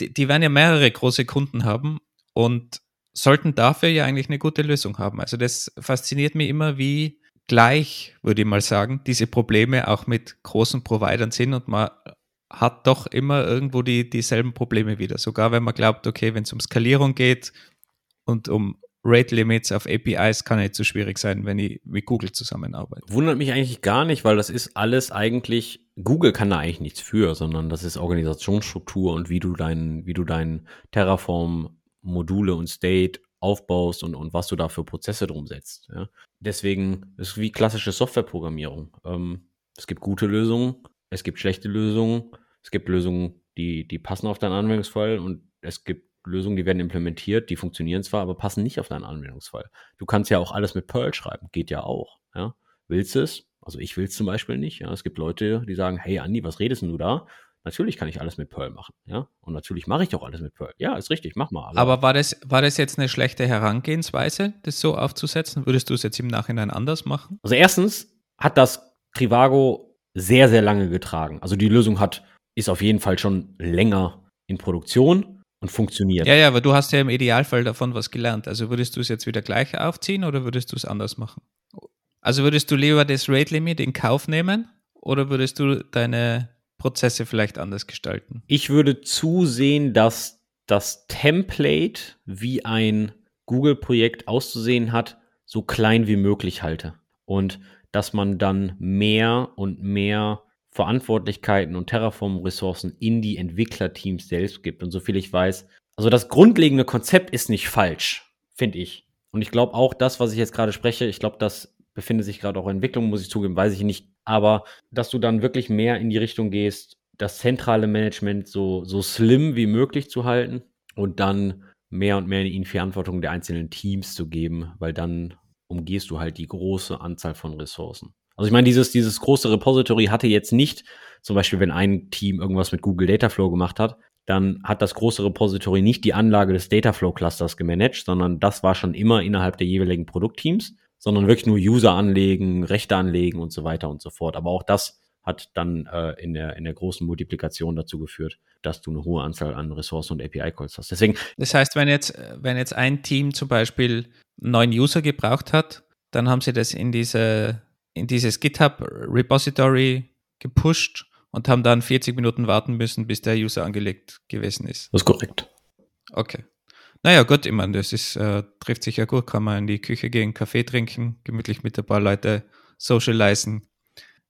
Die, die werden ja mehrere große Kunden haben und sollten dafür ja eigentlich eine gute Lösung haben. Also das fasziniert mich immer, wie gleich, würde ich mal sagen, diese Probleme auch mit großen Providern sind und man hat doch immer irgendwo die, dieselben Probleme wieder. Sogar wenn man glaubt, okay, wenn es um Skalierung geht und um Rate Limits auf APIs kann nicht so schwierig sein, wenn ich mit Google zusammenarbeite. Wundert mich eigentlich gar nicht, weil das ist alles eigentlich, Google kann da eigentlich nichts für, sondern das ist Organisationsstruktur und wie du dein, wie du dein Terraform Module und State aufbaust und, und was du da für Prozesse drum setzt. Ja. Deswegen ist es wie klassische Softwareprogrammierung. Ähm, es gibt gute Lösungen, es gibt schlechte Lösungen, es gibt Lösungen, die, die passen auf deinen Anwendungsfall und es gibt Lösungen, die werden implementiert, die funktionieren zwar, aber passen nicht auf deinen Anwendungsfall. Du kannst ja auch alles mit Perl schreiben, geht ja auch. Ja. Willst es? Also ich will es zum Beispiel nicht. Ja. Es gibt Leute, die sagen, hey Andi, was redest denn du da? Natürlich kann ich alles mit Perl machen, ja. Und natürlich mache ich auch alles mit Perl. Ja, ist richtig, mach mal. Aber, aber war, das, war das jetzt eine schlechte Herangehensweise, das so aufzusetzen? Würdest du es jetzt im Nachhinein anders machen? Also erstens hat das Trivago sehr, sehr lange getragen. Also die Lösung hat, ist auf jeden Fall schon länger in Produktion und funktioniert. Ja, ja, aber du hast ja im Idealfall davon was gelernt. Also würdest du es jetzt wieder gleich aufziehen oder würdest du es anders machen? Also würdest du lieber das Rate Limit in Kauf nehmen oder würdest du deine Prozesse vielleicht anders gestalten? Ich würde zusehen, dass das Template, wie ein Google-Projekt auszusehen hat, so klein wie möglich halte. Und dass man dann mehr und mehr Verantwortlichkeiten und Terraform-Ressourcen in die Entwicklerteams selbst gibt. Und soviel ich weiß, also das grundlegende Konzept ist nicht falsch, finde ich. Und ich glaube auch das, was ich jetzt gerade spreche, ich glaube, das befindet sich gerade auch in Entwicklung, muss ich zugeben, weiß ich nicht aber dass du dann wirklich mehr in die Richtung gehst, das zentrale Management so, so slim wie möglich zu halten und dann mehr und mehr in die Verantwortung der einzelnen Teams zu geben, weil dann umgehst du halt die große Anzahl von Ressourcen. Also ich meine, dieses, dieses große Repository hatte jetzt nicht, zum Beispiel wenn ein Team irgendwas mit Google Dataflow gemacht hat, dann hat das große Repository nicht die Anlage des Dataflow Clusters gemanagt, sondern das war schon immer innerhalb der jeweiligen Produktteams sondern wirklich nur User anlegen, Rechte anlegen und so weiter und so fort. Aber auch das hat dann äh, in, der, in der großen Multiplikation dazu geführt, dass du eine hohe Anzahl an Ressourcen und API-Calls hast. Deswegen. Das heißt, wenn jetzt, wenn jetzt ein Team zum Beispiel neuen User gebraucht hat, dann haben sie das in diese, in dieses GitHub-Repository gepusht und haben dann 40 Minuten warten müssen, bis der User angelegt gewesen ist. Das ist korrekt. Okay. Naja, gut, ich meine, das ist, äh, trifft sich ja gut, kann man in die Küche gehen, Kaffee trinken, gemütlich mit ein paar Leute socialisen,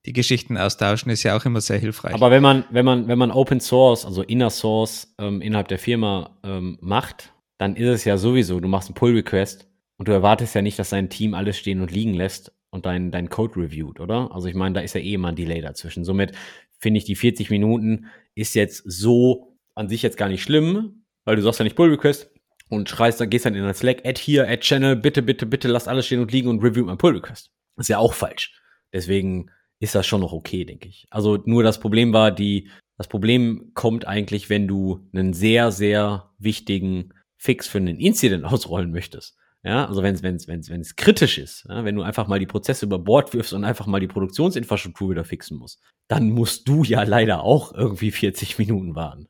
die Geschichten austauschen, ist ja auch immer sehr hilfreich. Aber wenn man, wenn man, wenn man Open Source, also Inner Source ähm, innerhalb der Firma ähm, macht, dann ist es ja sowieso, du machst einen Pull Request und du erwartest ja nicht, dass dein Team alles stehen und liegen lässt und dein, dein Code reviewt, oder? Also ich meine, da ist ja eh immer ein Delay dazwischen. Somit finde ich, die 40 Minuten ist jetzt so an sich jetzt gar nicht schlimm, weil du sagst ja nicht Pull Request, und schreist, dann gehst dann in den Slack, add hier, add Channel, bitte, bitte, bitte, lass alles stehen und liegen und review mein Pull Request. Ist ja auch falsch. Deswegen ist das schon noch okay, denke ich. Also nur das Problem war, die, das Problem kommt eigentlich, wenn du einen sehr, sehr wichtigen Fix für einen Incident ausrollen möchtest. Ja, also wenn es wenn es wenn es wenn es kritisch ist, ja, wenn du einfach mal die Prozesse über Bord wirfst und einfach mal die Produktionsinfrastruktur wieder fixen musst, dann musst du ja leider auch irgendwie 40 Minuten warten.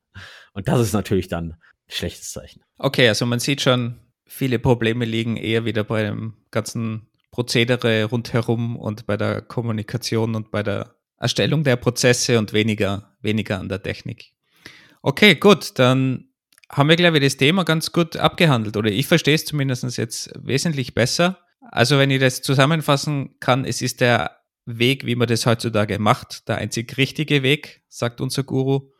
Und das ist natürlich dann schlechtes Zeichen. Okay, also man sieht schon, viele Probleme liegen eher wieder beim ganzen Prozedere rundherum und bei der Kommunikation und bei der Erstellung der Prozesse und weniger, weniger an der Technik. Okay, gut, dann haben wir, glaube ich, das Thema ganz gut abgehandelt oder ich verstehe es zumindest jetzt wesentlich besser. Also wenn ich das zusammenfassen kann, es ist der Weg, wie man das heutzutage macht, der einzig richtige Weg, sagt unser Guru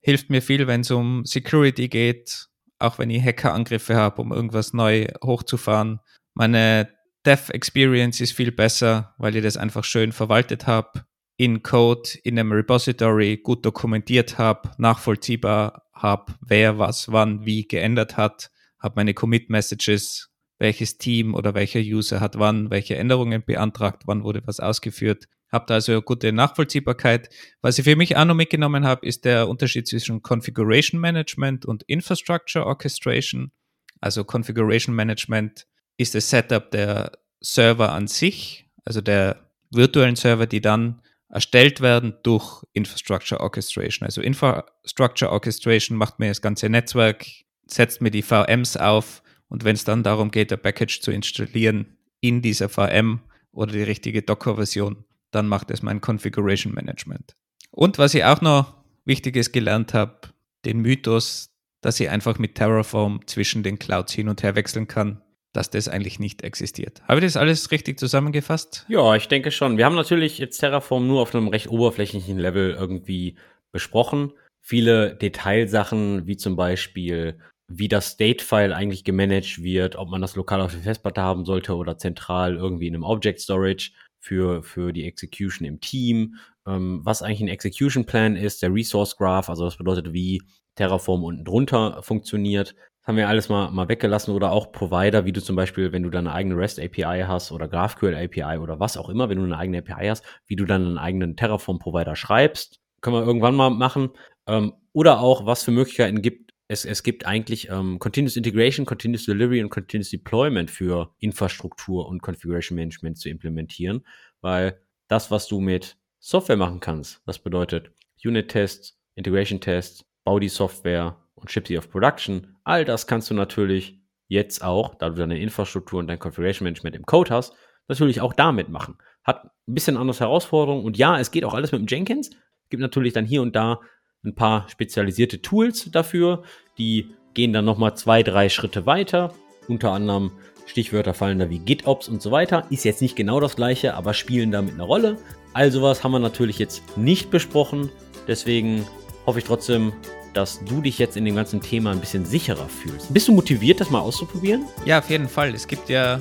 hilft mir viel, wenn es um Security geht, auch wenn ich Hackerangriffe habe, um irgendwas neu hochzufahren. Meine Dev Experience ist viel besser, weil ich das einfach schön verwaltet habe, in Code, in einem Repository gut dokumentiert habe, nachvollziehbar habe, wer was wann wie geändert hat, habe meine Commit Messages, welches Team oder welcher User hat wann welche Änderungen beantragt, wann wurde was ausgeführt habe da also gute Nachvollziehbarkeit. Was ich für mich auch noch mitgenommen habe, ist der Unterschied zwischen Configuration Management und Infrastructure Orchestration. Also Configuration Management ist das Setup der Server an sich, also der virtuellen Server, die dann erstellt werden durch Infrastructure Orchestration. Also Infrastructure Orchestration macht mir das ganze Netzwerk, setzt mir die VMs auf und wenn es dann darum geht, ein Package zu installieren in dieser VM, oder die richtige Docker-Version, dann macht es mein Configuration Management. Und was ich auch noch Wichtiges gelernt habe, den Mythos, dass ich einfach mit Terraform zwischen den Clouds hin und her wechseln kann, dass das eigentlich nicht existiert. Habe ich das alles richtig zusammengefasst? Ja, ich denke schon. Wir haben natürlich jetzt Terraform nur auf einem recht oberflächlichen Level irgendwie besprochen. Viele Detailsachen, wie zum Beispiel, wie das State-File eigentlich gemanagt wird, ob man das lokal auf der Festplatte haben sollte oder zentral irgendwie in einem Object Storage für, für die Execution im Team, ähm, was eigentlich ein Execution Plan ist, der Resource Graph, also das bedeutet, wie Terraform unten drunter funktioniert. Haben wir alles mal, mal weggelassen oder auch Provider, wie du zum Beispiel, wenn du deine eigene REST API hast oder GraphQL API oder was auch immer, wenn du eine eigene API hast, wie du dann einen eigenen Terraform Provider schreibst. Können wir irgendwann mal machen. Ähm, oder auch, was für Möglichkeiten gibt. Es, es gibt eigentlich ähm, Continuous Integration, Continuous Delivery und Continuous Deployment für Infrastruktur und Configuration Management zu implementieren, weil das, was du mit Software machen kannst, das bedeutet Unit-Tests, Integration-Tests, bau die Software und ship sie auf Production. All das kannst du natürlich jetzt auch, da du deine Infrastruktur und dein Configuration Management im Code hast, natürlich auch damit machen. Hat ein bisschen andere Herausforderungen und ja, es geht auch alles mit dem Jenkins. Gibt natürlich dann hier und da ein paar spezialisierte Tools dafür, die gehen dann nochmal zwei, drei Schritte weiter. Unter anderem Stichwörter fallen da wie GitOps und so weiter. Ist jetzt nicht genau das gleiche, aber spielen damit eine Rolle. All sowas haben wir natürlich jetzt nicht besprochen. Deswegen hoffe ich trotzdem, dass du dich jetzt in dem ganzen Thema ein bisschen sicherer fühlst. Bist du motiviert, das mal auszuprobieren? Ja, auf jeden Fall. Es gibt ja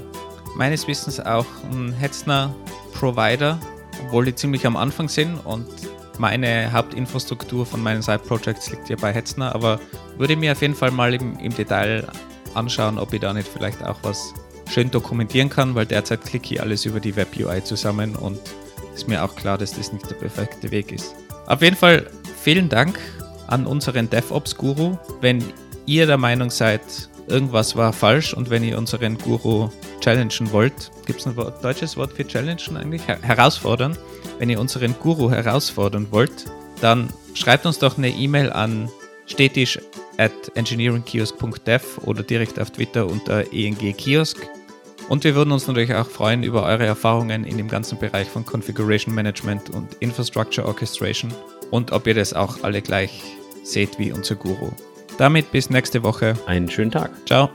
meines Wissens auch einen Hetzner Provider, obwohl die ziemlich am Anfang sind und meine Hauptinfrastruktur von meinen Side-Projects liegt ja bei Hetzner, aber würde mir auf jeden Fall mal im, im Detail anschauen, ob ich da nicht vielleicht auch was schön dokumentieren kann, weil derzeit klicke ich alles über die Web-UI zusammen und ist mir auch klar, dass das nicht der perfekte Weg ist. Auf jeden Fall vielen Dank an unseren DevOps-Guru. Wenn ihr der Meinung seid, irgendwas war falsch und wenn ihr unseren Guru challengen wollt, gibt es ein Wort, deutsches Wort für challengen eigentlich? Her herausfordern. Wenn ihr unseren Guru herausfordern wollt, dann schreibt uns doch eine E-Mail an stetisch at engineeringkiosk.dev oder direkt auf Twitter unter engkiosk. Und wir würden uns natürlich auch freuen über eure Erfahrungen in dem ganzen Bereich von Configuration Management und Infrastructure Orchestration und ob ihr das auch alle gleich seht wie unser Guru. Damit bis nächste Woche. Einen schönen Tag. Ciao.